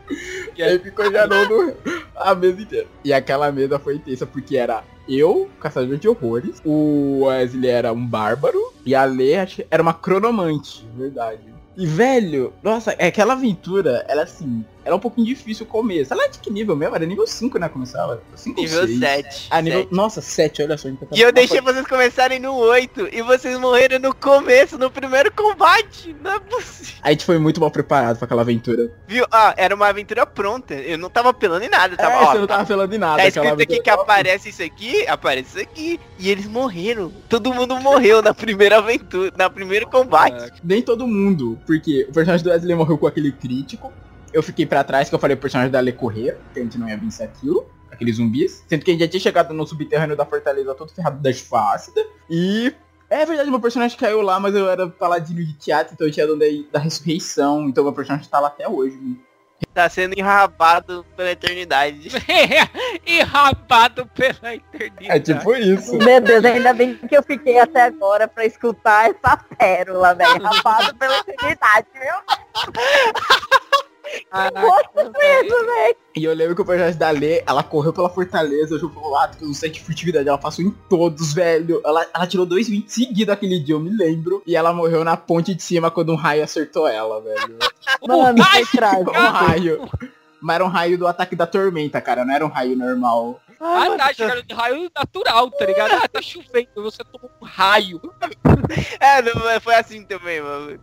E aí ficou Geraldo a mesa inteira. E aquela mesa foi intensa porque era eu, caçador de horrores. O Wesley era um bárbaro. E a Lê era uma cronomante, verdade. E velho, nossa, é aquela aventura, ela assim, era um pouquinho difícil o começo. Ela é de que nível mesmo? Era nível 5, né? Começava? 5 ou Nível 6. 7. Ah, nível. Nossa, 7, olha só. então tá- E eu deixei foi- vocês começarem no 8 e vocês morreram no começo, no primeiro combate. Não é possível. A gente foi muito mal preparado pra aquela aventura. Viu? Ah, era uma aventura pronta. Eu não tava apelando em nada. Tava, é, ó, você não tava falando de nada. tá escrito aqui que tava- aparece isso aqui, aparece isso aqui. E eles morreram. Todo mundo morreu na primeira aventura, na primeiro combate. Nem todo mundo, porque o personagem do Wesley morreu com aquele crítico. Eu fiquei pra trás que eu falei pro personagem da Lê correr, que a gente não ia vencer aquilo. aqueles zumbis. Sendo que a gente já tinha chegado no subterrâneo da fortaleza todo ferrado da chuva ácida. E é verdade, meu personagem caiu lá, mas eu era paladino de teatro, então eu tinha dom da, da ressurreição, então meu personagem tá lá até hoje. Tá sendo enrabado pela eternidade. [laughs] Enrabado pela eternidade. É tipo isso. Meu Deus, ainda bem que eu fiquei até agora pra escutar essa pérola, velho. Rapado pela eternidade, viu? [laughs] Velho. E eu lembro que o personagem da Lê, ela correu pela fortaleza, jogou pro lado, pelo set de furtividade, ela passou em todos, velho. Ela, ela tirou dois 20 seguidos aquele dia, eu me lembro. E ela morreu na ponte de cima quando um raio acertou ela, velho. [laughs] Mano, foi trágico. um raio. Mas era um raio do ataque da tormenta, cara, não era um raio normal. Ah, tá, chegaram de raio natural, tá ligado? Ah, tá chovendo, você toma um raio. [laughs] É, não, foi assim também, mano.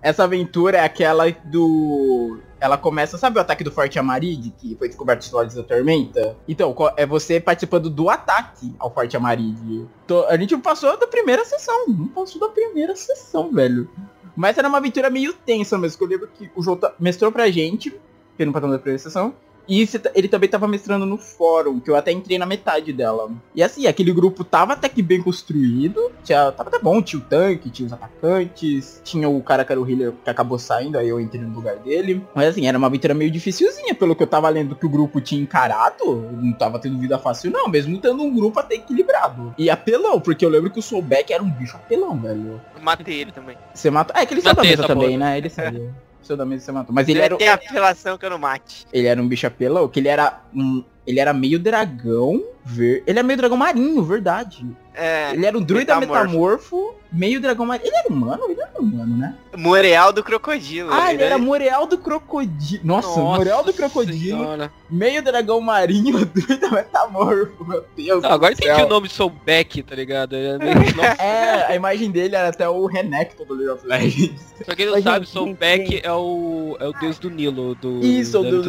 Essa aventura é aquela do. Ela começa, sabe o ataque do Forte Amaride, que foi descoberto nos Lords da Tormenta? Então, é você participando do ataque ao Forte Amaride. Tô- a gente passou da primeira sessão, não passou da primeira sessão, velho. Mas era uma aventura meio tensa mesmo, que eu lembro que o João tá- mestrou pra gente, que não da primeira sessão. E ta- ele também tava mestrando no fórum, que eu até entrei na metade dela. E assim, aquele grupo tava até que bem construído. Tinha, tava até bom, tinha o tanque, tinha os atacantes, tinha o cara que era o healer que acabou saindo, aí eu entrei no lugar dele. Mas assim, era uma aventura meio dificilzinha, pelo que eu tava lendo que o grupo tinha encarado. Não tava tendo vida fácil, não, mesmo tendo um grupo até equilibrado. E apelão, porque eu lembro que o Soulback era um bicho apelão, velho. Eu matei ele também. Você matou. É que ele saiu da mesa também, porra. né? Ele saiu. [laughs] Mesa você matou. Mas ele Ele era. tem apelação que eu não mate. Ele era um bicho apelão, que ele era um. Ele era meio dragão ver. Ele é meio dragão marinho, verdade. É. Ele era um druida metamorfo. metamorfo, meio dragão marinho. Ele era humano? Ele era humano, né? Moreal do crocodilo. Ah, ele né? era Moreal do Crocodilo. Nossa, Moreal do Crocodilo, Senhora. meio dragão marinho, [laughs] druida metamorfo, meu Deus. Não, agora entendi céu. o nome Soulback, tá ligado? É [laughs] Nossa, É, a imagem dele era até o Renekton do League of Legends. pra quem não sabe, Soulback é o, é o deus do Nilo, do, Isso, da deus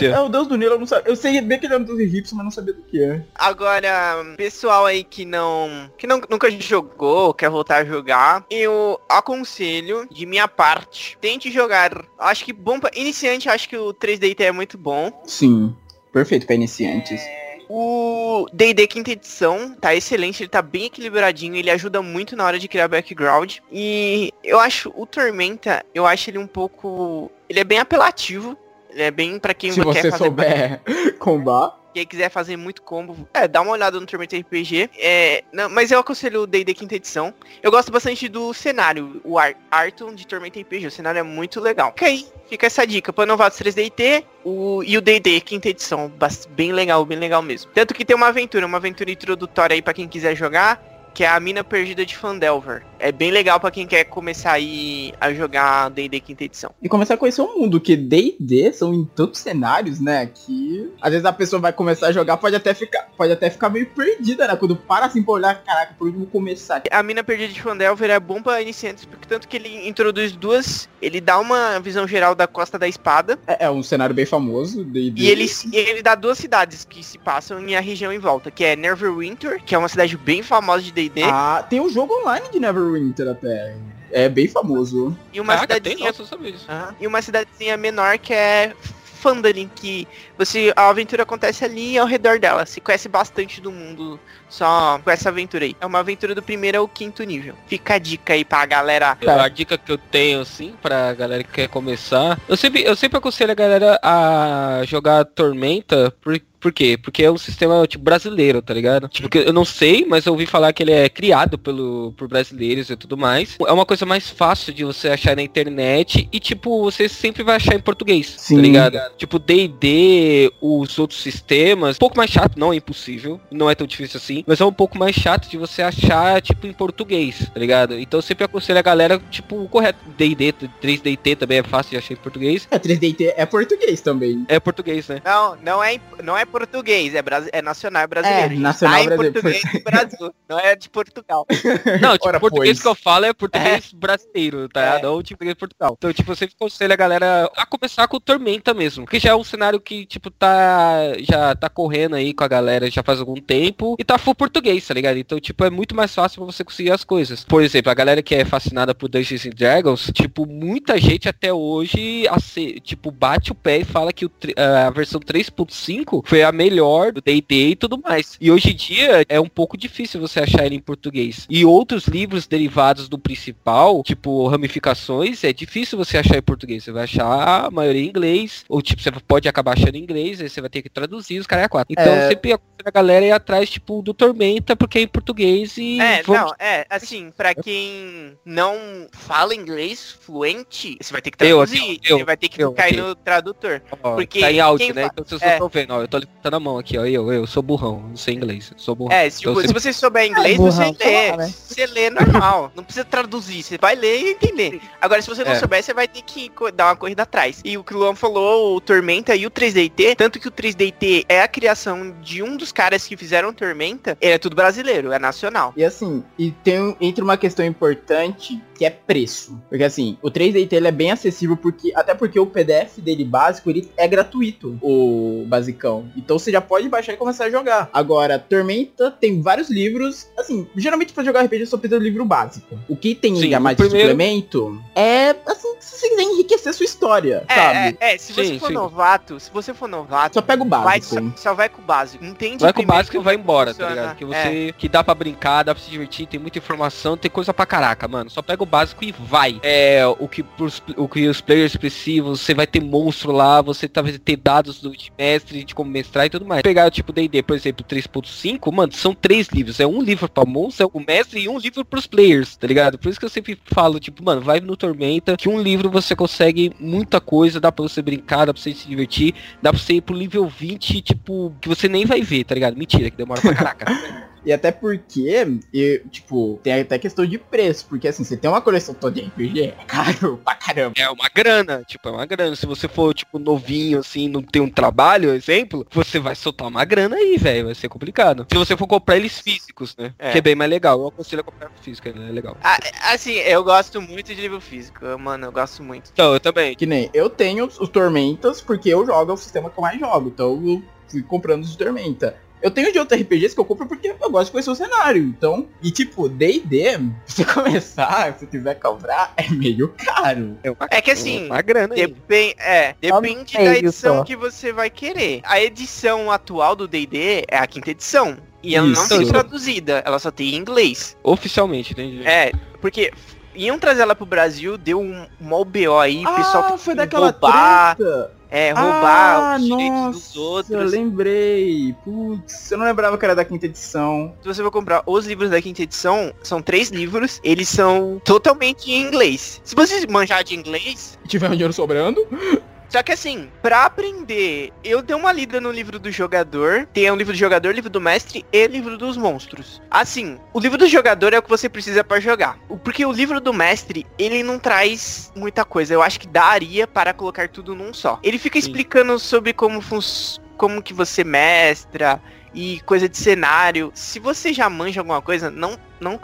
É, é o deus do Nilo, eu não sabia. Eu sei bem que ele era um deus egípcio, mas não sabia do que é. Agora, pessoal aí que não que não, nunca jogou, quer voltar a jogar, eu aconselho, de minha parte, tente jogar. Acho que bom pra iniciante, acho que o 3DT é muito bom. Sim, perfeito pra iniciantes. O D&D quinta edição tá excelente, ele tá bem equilibradinho, ele ajuda muito na hora de criar background. E eu acho o Tormenta, eu acho ele um pouco, ele é bem apelativo. Ele é bem pra quem Se quer você fazer souber [laughs] combar. Quem quiser fazer muito combo, é, dá uma olhada no Tormenta RPG. É, não, mas eu aconselho o D&D quinta edição. Eu gosto bastante do cenário, o Ar Arton de Tormenta RPG. O cenário é muito legal. Fica aí, fica essa dica. Para Novatos 3DT o, e o D&D quinta edição. Bem legal, bem legal mesmo. Tanto que tem uma aventura, uma aventura introdutória aí para quem quiser jogar. Que é a Mina Perdida de Fandelver. É bem legal para quem quer começar aí a jogar D&D quinta edição. E começar a conhecer o mundo, que D&D são em tantos cenários, né, que às vezes a pessoa vai começar a jogar, pode até ficar, pode até ficar meio perdida, né, quando para assim pra olhar, caraca, por onde vou começar? A Mina Perdida de Fandelver é bom pra iniciantes, porque tanto que ele introduz duas, ele dá uma visão geral da Costa da Espada, É, é um cenário bem famoso, e ele, ele dá duas cidades que se passam em a região em volta, que é Neverwinter, que é uma cidade bem famosa de D&D, Ah, tem um jogo online de Neverwinter até. É bem famoso. e uma Caraca, tem? cidadezinha Nossa. Aham. E uma cidadezinha menor que é Fandalin, que você a aventura acontece ali ao redor dela. Se conhece bastante do mundo só com essa aventura aí. É uma aventura do primeiro ao quinto nível. Fica a dica aí pra galera. A dica que eu tenho, assim, pra galera que quer começar, eu sempre, eu sempre aconselho a galera a jogar Tormenta, por, por quê? Porque é um sistema, tipo, brasileiro, tá ligado? Tipo, que eu não sei, mas eu ouvi falar que ele é criado pelo, por brasileiros e tudo mais. É uma coisa mais fácil de você achar na internet e, tipo, você sempre vai achar em português, Sim. tá ligado? Tipo, D&D, os outros sistemas, um pouco mais chato, não é impossível, não é tão difícil assim, mas é um pouco mais chato de você achar, tipo, em português, tá ligado? Então eu sempre aconselho a galera, tipo, o correto. D&D, 3DT também é fácil de achar em português. É, 3D é português também. É português, né? Não, não é, não é português, é, brasi- é nacional é brasileiro. É, nacional tá em brasileiro. português do Brasil, não é de Portugal. [laughs] Não, tipo, Ora, português pois. que eu falo é português brasileiro, tá? É. Não tipo português de Portugal. Então, tipo, eu sempre aconselho a galera a começar com o Tormenta mesmo. Que já é um cenário que, tipo, tá. Já tá correndo aí com a galera já faz algum tempo. E tá full português, tá ligado? Então, tipo, é muito mais fácil pra você conseguir as coisas. Por exemplo, a galera que é fascinada por Dungeons and Dragons, tipo, muita gente até hoje, ace- tipo, bate o pé e fala que o a versão 3.5 foi a melhor do D&D e tudo mais. E hoje em dia é um pouco difícil você achar ele em português. E outros livros derivados do principal, tipo ramificações, é difícil você achar em português. Você vai achar a maioria em inglês, ou tipo, você pode acabar achando em inglês, aí você vai ter que traduzir os caras é quatro. Então É. sempre a galera ir atrás, tipo, do Tormenta, porque é em português e É, vamos- não, é, assim, pra quem não fala inglês fluente, você vai ter que Eu traduzir, aqui, ó, eu, você vai ter que eu ficar aí aqui. no tradutor. Ó, Porque tá em áudio, né? Então vocês é. não estão vendo, ó. Eu tô levantando a mão aqui, ó. Eu, eu sou burrão, não sei inglês. eu Sou burrão. É, tipo, Então, se você- você souber inglês, burrão, você lê. lá, né? Você lê normal. Não precisa traduzir. Você vai ler e entender. Agora, se você não É. souber, você vai ter que dar uma corrida atrás. E o que o Luan falou, o Tormenta e o 3DT, tanto que o 3DT é a criação de um dos caras que fizeram Tormenta, ele é tudo brasileiro, é nacional. E assim, e tem entre uma questão importante que é preço. Porque assim, o 3DT ele é bem acessível porque até porque o PDF dele básico ele é gratuito, o basicão. Então você já pode baixar e começar a jogar. Agora, Tormenta tem vários livros, assim, geralmente pra jogar RPG só precisa do livro básico. O que tem Sim, a mais primeiro- de suplemento é assim, se você quiser enriquecer sua história, É, sabe? é, é, se você Sim, for sim. novato, se você for novato, Só pega o vai, básico. só, só vai com o básico. Entende Vai com o básico e vai embora, tá funciona. ligado? Que É. você. Que dá pra brincar, dá pra se divertir, tem muita informação, tem coisa pra caraca, mano. Só pega o básico e vai. É, o que, pros- o que os players precisam, você vai ter monstro lá, você talvez ter dados do mestre, de como mestrar e tudo mais. Pegar tipo D&D, por exemplo, 3.5, mano, são três livros. É um livro pra monstro, é o mestre e um livro pros players, tá ligado? Por isso que eu sempre falo, tipo, mano, vai no Tormenta, que um livro você consegue muita coisa, dá pra você brincar, dá pra você se divertir, dá pra você ir pro nível 20, tipo, que você nem vai ver, tá ligado? Mentira, que demora pra [laughs] caraca. E até porque, e, tipo, tem até questão de preço, porque assim, você tem uma coleção toda de RPG, é caro [laughs] pra caramba. É uma grana, tipo, é uma grana. Se você for, tipo, novinho, assim, não tem um trabalho, exemplo, você vai soltar uma grana aí, velho. Vai ser complicado. Se você for comprar eles físicos, né? É. Que é bem mais legal. Eu aconselho a comprar físico, é legal. Ah, assim, eu gosto muito de livro físico, mano, eu gosto muito. Então, eu também. Que nem, eu tenho os, os Tormentas, porque eu jogo, é o sistema que eu mais jogo, então eu fui comprando os Tormenta. Eu tenho de outros RPGs que eu compro porque eu gosto de conhecer o cenário, então... E tipo, D&D, [laughs] se você começar, se quiser comprar, é meio caro. É, uma, É que assim, Uma grana aí. Depen é, depende da edição só. que você vai querer. A edição atual do D&D é a quinta edição. E ela não Isso. tem traduzida, ela só tem em inglês. Oficialmente, entendi. É, porque iam trazer ela pro Brasil, deu um mó BO aí, pessoal ah, teve foi que daquela roubar, treta! É, roubar ah, os direitos nossa, dos outros. lembrei. Putz, eu não lembrava que era da quinta edição. Se você for comprar os livros da quinta edição, são três livros, eles são totalmente em inglês. Se você manjar de inglês, E tiver um dinheiro sobrando, Só que assim, pra aprender, eu dei uma lida no livro do jogador. Tem um livro do jogador, livro do mestre e livro dos monstros. Assim, o livro do jogador é o que você precisa pra jogar. Porque o livro do mestre, ele não traz muita coisa. Eu acho que daria para colocar tudo num só. Ele fica Sim. explicando sobre como fun- como que você mestra e coisa de cenário. Se você já manja alguma coisa, não não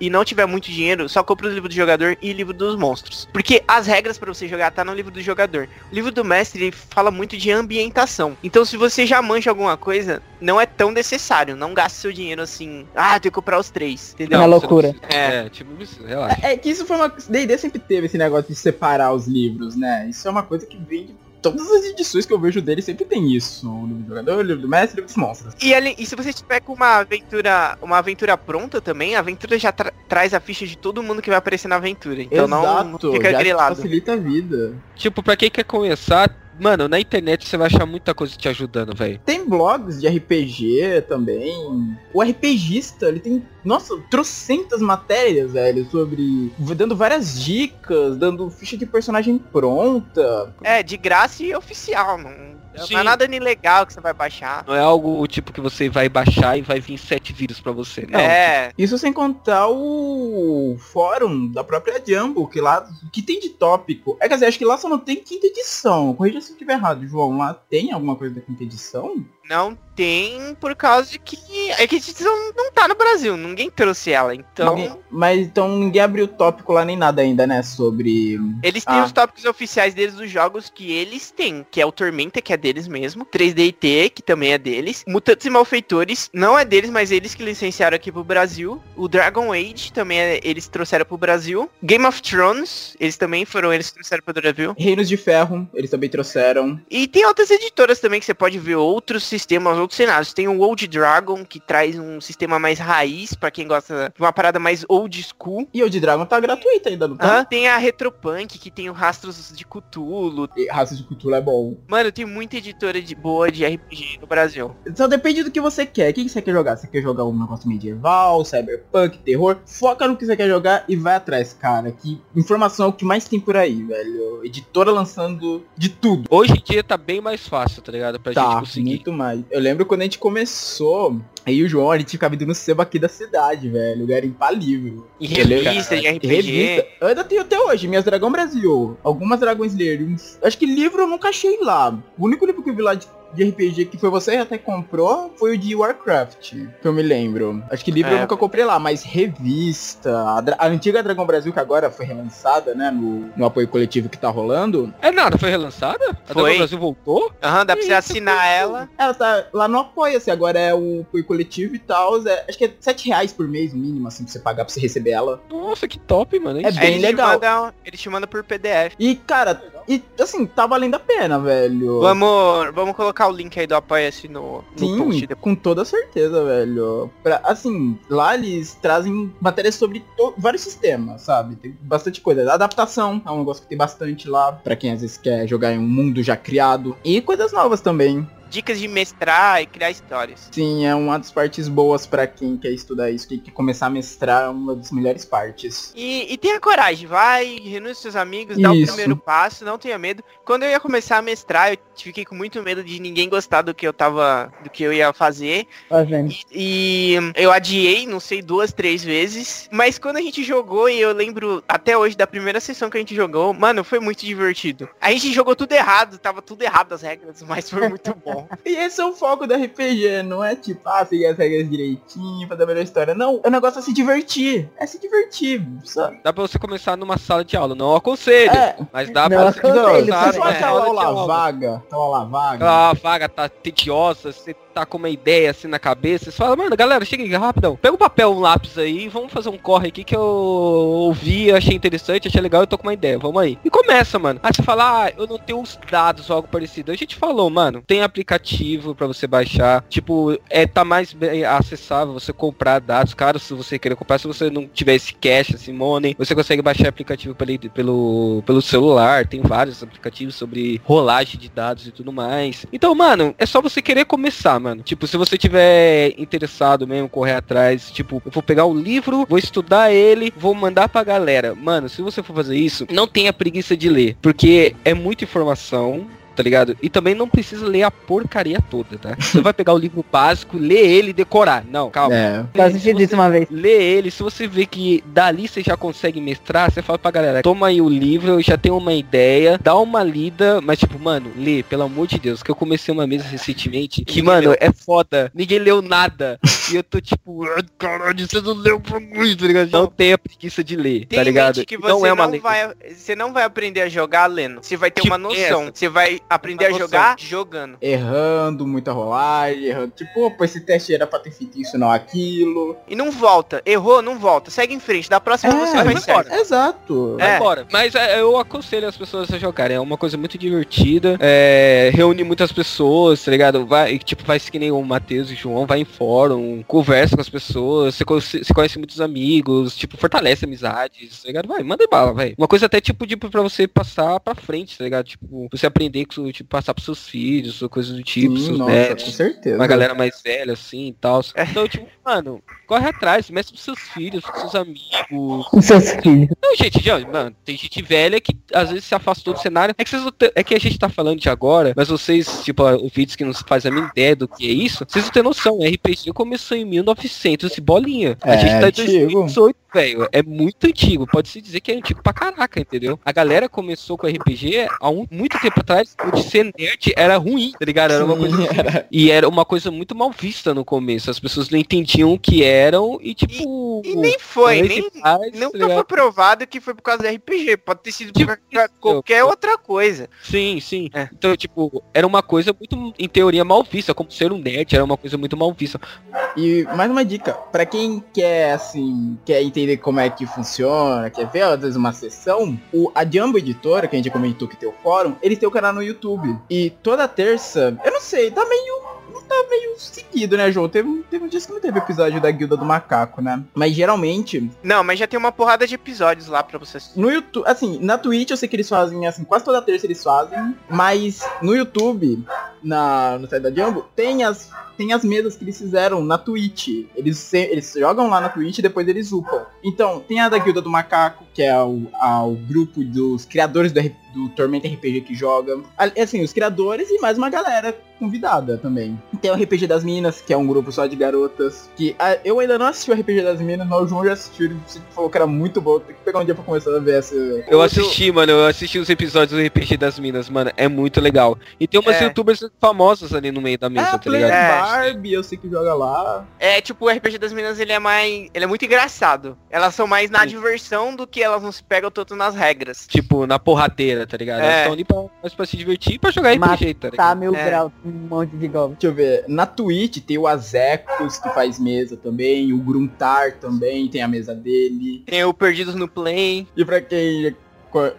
e não tiver muito dinheiro, só compra o livro do jogador e o livro dos monstros. Porque as regras pra você jogar tá no livro do jogador. O livro do mestre ele fala muito de ambientação. Então se você já manja alguma coisa, não é tão necessário. Não gaste seu dinheiro assim. Ah, tem que comprar os três. Entendeu? É você não loucura. É, tipo, não precisa, relaxa. É, é que isso foi uma. D&D sempre teve esse negócio de separar os livros, né? Isso é uma coisa que vem de. Todas as edições que eu vejo dele sempre tem isso. O livro do jogador, o livro do mestre e o livro dos monstros. E, ali- e se você tiver com uma aventura, uma aventura pronta também, a aventura já tra- traz a ficha de todo mundo que vai aparecer na aventura. Então não Exato, fica já grilado. facilita a vida. Tipo, pra quem quer começar, mano, na internet você vai achar muita coisa te ajudando, velho. Tem blogs de RPG também. O RPGista, ele tem, nossa, trocentas matérias, velho, sobre. dando várias dicas, dando ficha de personagem pronta. É, de graça e oficial. Não, Sim. não é nada ilegal que você vai baixar. Não é algo o tipo que você vai baixar e vai vir sete vírus pra você. Não. é, Isso sem contar o fórum da própria Jumbo, que lá que tem de tópico. É quer dizer, acho que lá só não tem quinta edição. Corrija se eu estiver errado, João. Lá tem alguma coisa da quinta edição? não tem por causa de que. É que a edição não tá tá no Brasil, ninguém trouxe ela. Então, Ninguém- mas então ninguém abriu o tópico lá nem nada ainda, né? Sobre. eles têm Ah. os tópicos oficiais deles dos jogos que eles têm, que é o Tormenta, que é deles mesmo, 3DT, que também é deles, Mutantes e Malfeitores, não é deles, mas eles que licenciaram aqui pro Brasil, o Dragon Age também é, eles trouxeram pro Brasil, Game of Thrones, eles também foram eles que trouxeram pro Brasil, Reinos de Ferro, eles também trouxeram. e tem outras editoras também que você pode ver outros sistemas, outros cenários. Tem o Old Dragon, que traz um sistema mais raiz, pra quem gosta de uma parada mais old school. E o de Dragon tá gratuito ainda, não tá? Aham, Tem a Retropunk, que tem o Rastros de Cthulhu. E Raça de Cultura é bom. Mano, tem muita editora de boa de RPG no Brasil. Só depende do que você quer. O que você quer jogar? Você quer jogar um negócio medieval, cyberpunk, terror? Foca no que você quer jogar e vai atrás, cara. Que informação é o que mais tem por aí, velho. Editora lançando de tudo. Hoje em dia tá bem mais fácil, tá ligado? Pra gente Tá, conseguir. muito mais. Eu lembro quando a gente começou, aí o João, a gente ficava indo no sebo aqui da cidade, velho. Garimpar livro. E revista de RPG. Revista. Eu ainda tenho até hoje, minhas Dragão Brasil. Algumas Dragão Slayer. uns- Acho que livro eu nunca achei lá. O único livro que eu vi lá de, de RPG que foi você até comprou foi o de Warcraft, que eu me lembro. Acho que livro eu É. nunca comprei lá, mas revista. A, a antiga Dragão Brasil, que agora foi relançada, né, no, no apoio coletivo que tá rolando. É nada, foi relançada? A Foi. Dragon Brasil voltou? Aham, dá pra você assinar ela. Ela tá lá no Apoia-se, agora é o apoio coletivo e tal. é- acho que é 7 reais por mês, mínimo, assim, pra você pagar pra você receber ela. Nossa, que top, mano. É isso? bem legal. Te mandam, eles te mandam por PDF. E, cara, e assim, tá valendo a pena, velho. Vamos, vamos colocar o link aí do Apoia-se no, no Sim, post depois. com toda certeza, velho. Pra, assim, lá eles trazem matérias sobre vários sistemas, sabe? Tem bastante coisa. Adaptação é um negócio que tem bastante lá, pra quem às vezes quer jogar em um mundo já criado. E coisas novas também. Dicas de mestrar e criar histórias. Sim, é uma das partes boas pra quem quer estudar isso, que quer começar a mestrar, é uma das melhores partes. E, e tenha coragem, vai, reúne seus amigos, dá o Isso. primeiro passo, não tenha medo. Quando eu ia começar a mestrar, eu fiquei com muito medo de ninguém gostar do que eu tava, do que eu ia fazer. Fazendo. E eu adiei, não sei, duas, três vezes. Mas quando a gente jogou, e eu lembro até hoje da primeira sessão que a gente jogou, mano, foi muito divertido. A gente jogou tudo errado, tava tudo errado as regras, mas foi muito [laughs] bom. E esse é o foco do RPG, não é tipo, ah, seguir as regras direitinho, fazer a melhor história. Não, o negócio é se divertir. É se divertir. Só... Dá pra você começar numa sala de aula. Não aconselho, É, mas dá Não pra você aconselho, começar se É. sala de aula aula. vaga, aquela aula vaga. Aquela vaga tá tediosa, você tá com uma ideia assim na cabeça, você fala, mano, galera, chega aqui rapidão. Pega um papel, um lápis aí, vamos fazer um corre aqui que eu ouvi, achei interessante, achei legal, eu tô com uma ideia, vamos aí. E começa, mano. Aí você fala, ah, eu não tenho os dados ou algo parecido. A gente falou, mano, tem aplicativo pra você baixar, tipo, é, tá mais acessável você comprar dados, claro, se você querer comprar, se você não tiver esse cash, esse money, você consegue baixar aplicativo pelo, pelo, pelo celular, tem vários aplicativos sobre rolagem de dados e tudo mais. Então, mano, é só você querer começar, mano. Tipo, se você tiver interessado mesmo, correr atrás, tipo, eu vou pegar o livro, vou estudar ele, vou mandar pra galera. Mano, se você for fazer isso, não tenha preguiça de ler, porque é muita informação. Tá ligado? E também não precisa ler a porcaria toda, tá? Você vai pegar o livro básico, ler ele e decorar. Não, calma. É. Quase assisti Se isso uma vez. lê ele, se você vê que dali você já consegue mestrar, você fala pra galera, toma aí o livro, eu já tenho uma ideia, dá uma lida, mas tipo, mano, lê, pelo amor de Deus, que eu comecei uma mesa recentemente, [laughs] que, mano, leu. é foda, ninguém leu nada, [laughs] e eu tô tipo, "Ai, caralho, você não leu pra mim, tá ligado? Não tenha preguiça de ler, Tem tá ligado? que você não é uma não vai, você não vai aprender a jogar lendo. Você vai ter Tipo uma noção. essa. Você vai aprender a jogar jogando. Errando, muita rolagem, errando. Tipo, pô, esse teste era pra ter feito isso, não aquilo. E não volta. Errou, não volta. Segue em frente. Da próxima você vai embora. Exato. É. Vai embora. Mas é, eu aconselho as pessoas a jogarem. É uma coisa muito divertida. É, reúne muitas pessoas, tá ligado? Vai, tipo, faz que nem o Matheus e o João, vai em fórum, conversa com as pessoas, você, conhece- você conhece muitos amigos, tipo, fortalece amizades, tá ligado? Vai, manda bala, vai. Uma coisa até, tipo, de, pra você passar pra frente, tá ligado? Tipo, você aprender, com, tipo, passar pros seus filhos, ou coisas do tipo, Sim, seus nossa, netos com certeza. uma galera mais velha, assim, e tal. É. Então, tipo, mano, corre atrás, mestre pros seus filhos, pros seus amigos, Com seus filhos. não, gente, já, mano, tem gente velha que às vezes se afastou do cenário. É que, vocês é que a gente tá falando de agora, mas vocês, tipo, ouvintes que não fazem a mínima ideia do que é isso, vocês não têm noção. RPG começou em 1900 e bolinha. É, a gente tá em antigo. 2018, velho. É muito antigo. Pode-se dizer que é antigo pra caraca, entendeu? A galera começou com RPG há um- muito tempo atrás, onde ser nerd era ruim, tá ligado? Era uma coisa Sim, era. e era uma coisa muito mal vista no começo. As pessoas não entendiam o que eram e, tipo. E nem foi, nem, tá nunca ligado? foi provado que foi por causa do RPG. Pode ter sido por Tipo causa de qualquer outra coisa. Sim, sim. É. Então, tipo, era uma coisa muito, em teoria, mal vista. Como ser um nerd era uma coisa muito mal vista. E mais uma dica, pra quem quer assim, quer entender como é que funciona, quer ver às vezes uma sessão, o, a Jumbo Editora, que a gente comentou que tem o fórum, eles têm o canal no YouTube. E toda terça, eu não sei, tá meio. Tá meio seguido, né, João? Teve, teve um dia que não teve episódio da Guilda do Macaco, né? Mas geralmente, Não, mas já tem uma porrada de episódios lá pra você assistir. no YouTube, assim, na Twitch eu sei que eles fazem, assim, quase toda terça eles fazem, mas no YouTube, na, no site da Jumbo, tem as, tem as mesas que eles fizeram na Twitch. Eles, se- eles jogam lá na Twitch e depois eles upam. Então, tem a da Guilda do Macaco, que é o, a- o grupo dos criadores do, do Tormenta RPG que joga. A- Assim, os criadores e mais uma galera convidada também. Tem o RPG das Minas, que é um grupo só de garotas. Que ah, eu ainda não assisti o RPG das Minas, mas o João já assistiu. Ele falou que era muito bom. Tem que pegar um dia pra começar a ver essa. Eu assisti, mano, eu assisti os episódios do RPG das Minas, mano. É muito legal. E tem umas É. youtubers famosas ali no meio da mesa, É, tá Play ligado? É. Barbie, eu sei que joga lá. É, tipo, o RPG das meninas, ele é mais... Ele é muito engraçado. Elas são mais na Sim. diversão do que elas não se pegam tanto nas regras. Tipo, na porradeira, tá ligado? É. Elas estão ali pra, mais pra se divertir e pra jogar RPG, tá Tá, ligado? mil É. graus, um monte de golpe. Deixa eu ver. Na Twitch tem o Azecos, que faz mesa também. O Gruntar também tem a mesa dele. Tem o Perdidos no Play. E pra quem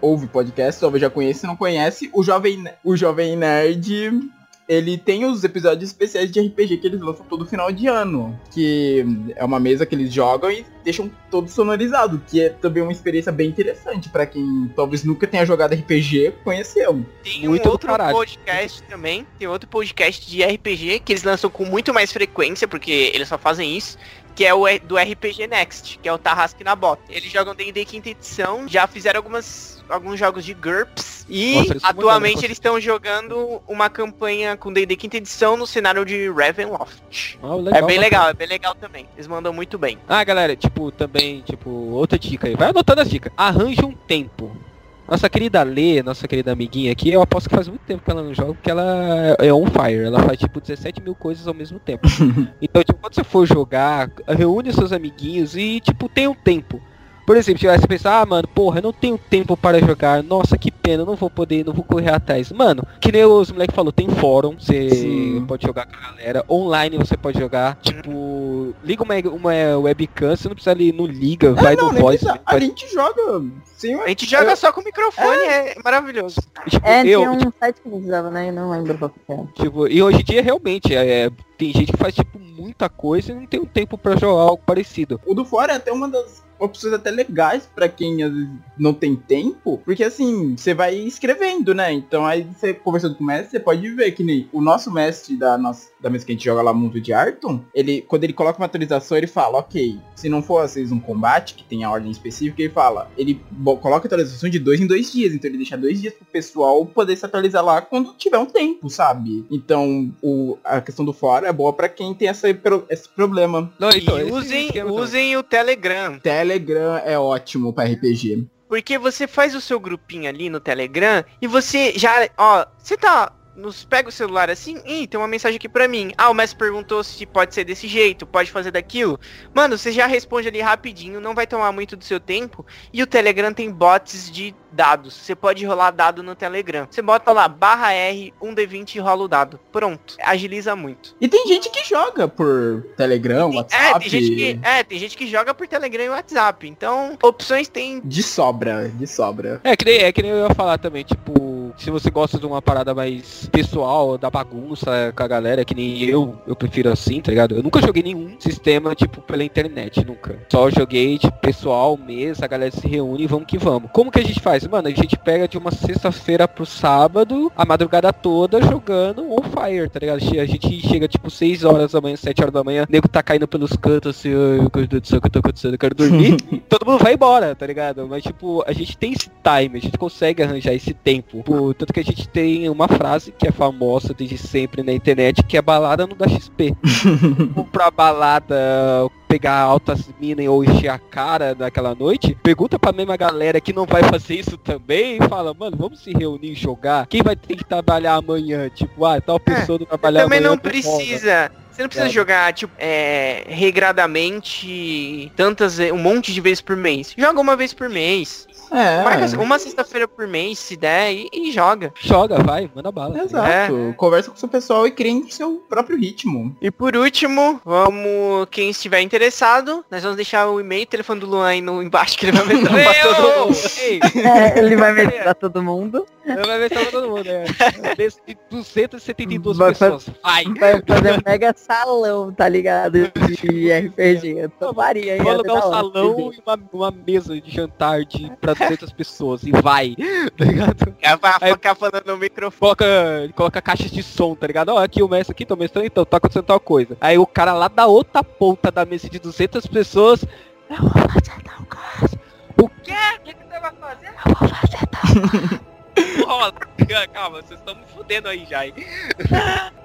ouve podcast, talvez já conheça, se não conhece, o Jovem, o Jovem Nerd, ele tem os episódios especiais de RPG que eles lançam todo final de ano. Que é uma mesa que eles jogam e deixam todo sonorizado, que é também uma experiência bem interessante pra quem talvez nunca tenha jogado RPG, conheceu. Tem Muito um outro caralho. podcast também. Tem outro podcast de RPG que eles lançam com muito mais frequência, porque eles só fazem isso. Que é o do RPG Next, que é o Tarrasque na Bota. Eles jogam D&D quinta edição, já fizeram algumas, alguns jogos de GURPS. E Nossa, eles atualmente eles estão jogando uma campanha com D&D quinta edição no cenário de Ravenloft. Ah, é bem bacana. legal, é bem legal também. Eles mandam muito bem. Ah, galera, tipo, também, tipo, outra dica aí. Vai anotando as dicas. Arranja um tempo. Nossa querida Lê, nossa querida amiguinha aqui, eu aposto que faz muito tempo que ela não joga, porque ela é on fire. Ela faz, tipo, 17 mil coisas ao mesmo tempo. [laughs] então, tipo, quando você for jogar, reúne seus amiguinhos e, tipo, tem um tempo. Por exemplo, se você pensar, ah, mano, porra, eu não tenho tempo para jogar, nossa, que pena, eu não vou poder, não vou correr atrás. Mano, que nem os moleques falou, tem fórum, você Sim. pode jogar com a galera, online você pode jogar, tipo, liga uma, uma webcam, você não precisa ir no liga, vai É, não, no voice. precisa. A gente joga sem A gente joga só com o microfone, é, maravilhoso. Tipo, É, eu, tinha um site que a gente usava, né? Eu não lembro qual que era. tipo, e hoje em dia realmente, é, tem gente que faz, tipo, muita coisa e não tem um tempo pra jogar algo parecido. O do fora é até uma das opções até legais pra quem às vezes não tem tempo, porque assim, você vai escrevendo, né? Então aí você conversando com o mestre, você pode ver que nem o nosso mestre da nossa da mesa que a gente joga lá Mundo de Arton, ele quando ele coloca uma atualização, ele fala, OK, se não for às vezes um combate que tem a ordem específica, ele fala, ele coloca a atualização de dois em dois dias, então ele deixa dois dias pro pessoal poder se atualizar lá quando tiver um tempo, sabe? Então, o, a questão do fora é boa pra quem tem essa, esse problema. Não, então, e usem, usem o Telegram. Telegram é ótimo pra RPG. Porque você faz o seu grupinho ali no Telegram e você já, ó, você tá nos pega o celular assim, ih, tem uma mensagem aqui pra mim. Ah, o mestre perguntou se pode ser desse jeito, pode fazer daquilo. Mano, você já responde ali rapidinho, não vai tomar muito do seu tempo. E o Telegram tem bots de dados. Você pode rolar dado no Telegram. Você bota lá barra R, 1D20 e rola o dado. Pronto. Agiliza muito. E tem gente que joga por Telegram, É, WhatsApp. tem gente que, é, tem gente que joga por Telegram e WhatsApp. Então, opções tem De sobra, de sobra. É que, nem, é que nem eu ia falar também, tipo, se você gosta de uma parada mais pessoal, da bagunça com a galera, que nem eu, eu prefiro assim, tá ligado? Eu nunca joguei nenhum sistema, tipo, pela internet, nunca. Só joguei, tipo, pessoal, mesa, a galera se reúne e vamos que vamos. Como que a gente faz? Mano, a gente pega de uma sexta-feira pro sábado, a madrugada toda jogando on fire, tá ligado? A gente chega, tipo, 6 horas da manhã, 7 horas da manhã, o nego tá caindo pelos cantos, assim, meu Deus do céu, o que tá acontecendo? Eu quero dormir. [laughs] todo mundo vai embora, tá ligado? Mas, tipo, a gente tem esse time, a gente consegue arranjar esse tempo. Tipo, tanto que a gente tem uma frase que é famosa desde sempre na internet, que é balada não dá XP. [laughs] Ou pra balada pegar altas minas ou encher a cara daquela noite, pergunta pra mesma galera que não vai fazer isso também e fala, mano, vamos se reunir e jogar. Quem vai ter que trabalhar amanhã? Tipo, ah, tal pessoa não trabalhar Também amanhã. não tô precisa. Você não precisa É. jogar, tipo, é, regradamente tantas, um monte de vezes por mês. Joga uma vez por mês. É. Marca uma sexta-feira por mês, se der, e, e joga. Joga, vai, manda bala. Exato. Conversa com o seu pessoal e criem o seu próprio ritmo. E por último, vamos. Quem estiver interessado, nós vamos deixar o e-mail e o telefone do Luan aí no, embaixo que ele vai meter [laughs] pra todo mundo. É, ele vai meter pra todo mundo. Vai ver pra todo mundo, né? [laughs] Desse de 272 Vai pessoas. Vai! Vai fazer [laughs] um mega salão, tá ligado? De RPG. Eu tomaria, Vou alugar um salão e uma, uma mesa de jantar de, pra 200 pessoas e vai, tá ligado? Ela vai Aí- ficar falando no microfone. Coloca, coloca caixas de som, tá ligado? Ó, aqui o mestre aqui, tô mestrando, então, tá acontecendo tal coisa. Aí o cara lá da outra ponta da mesa de 200 pessoas, eu vou fazer tal coisa. O quê? O que, que você vai fazer? Eu vou fazer tal coisa. [laughs] Rola. [laughs] Calma, vocês estão me fudendo aí já? [laughs]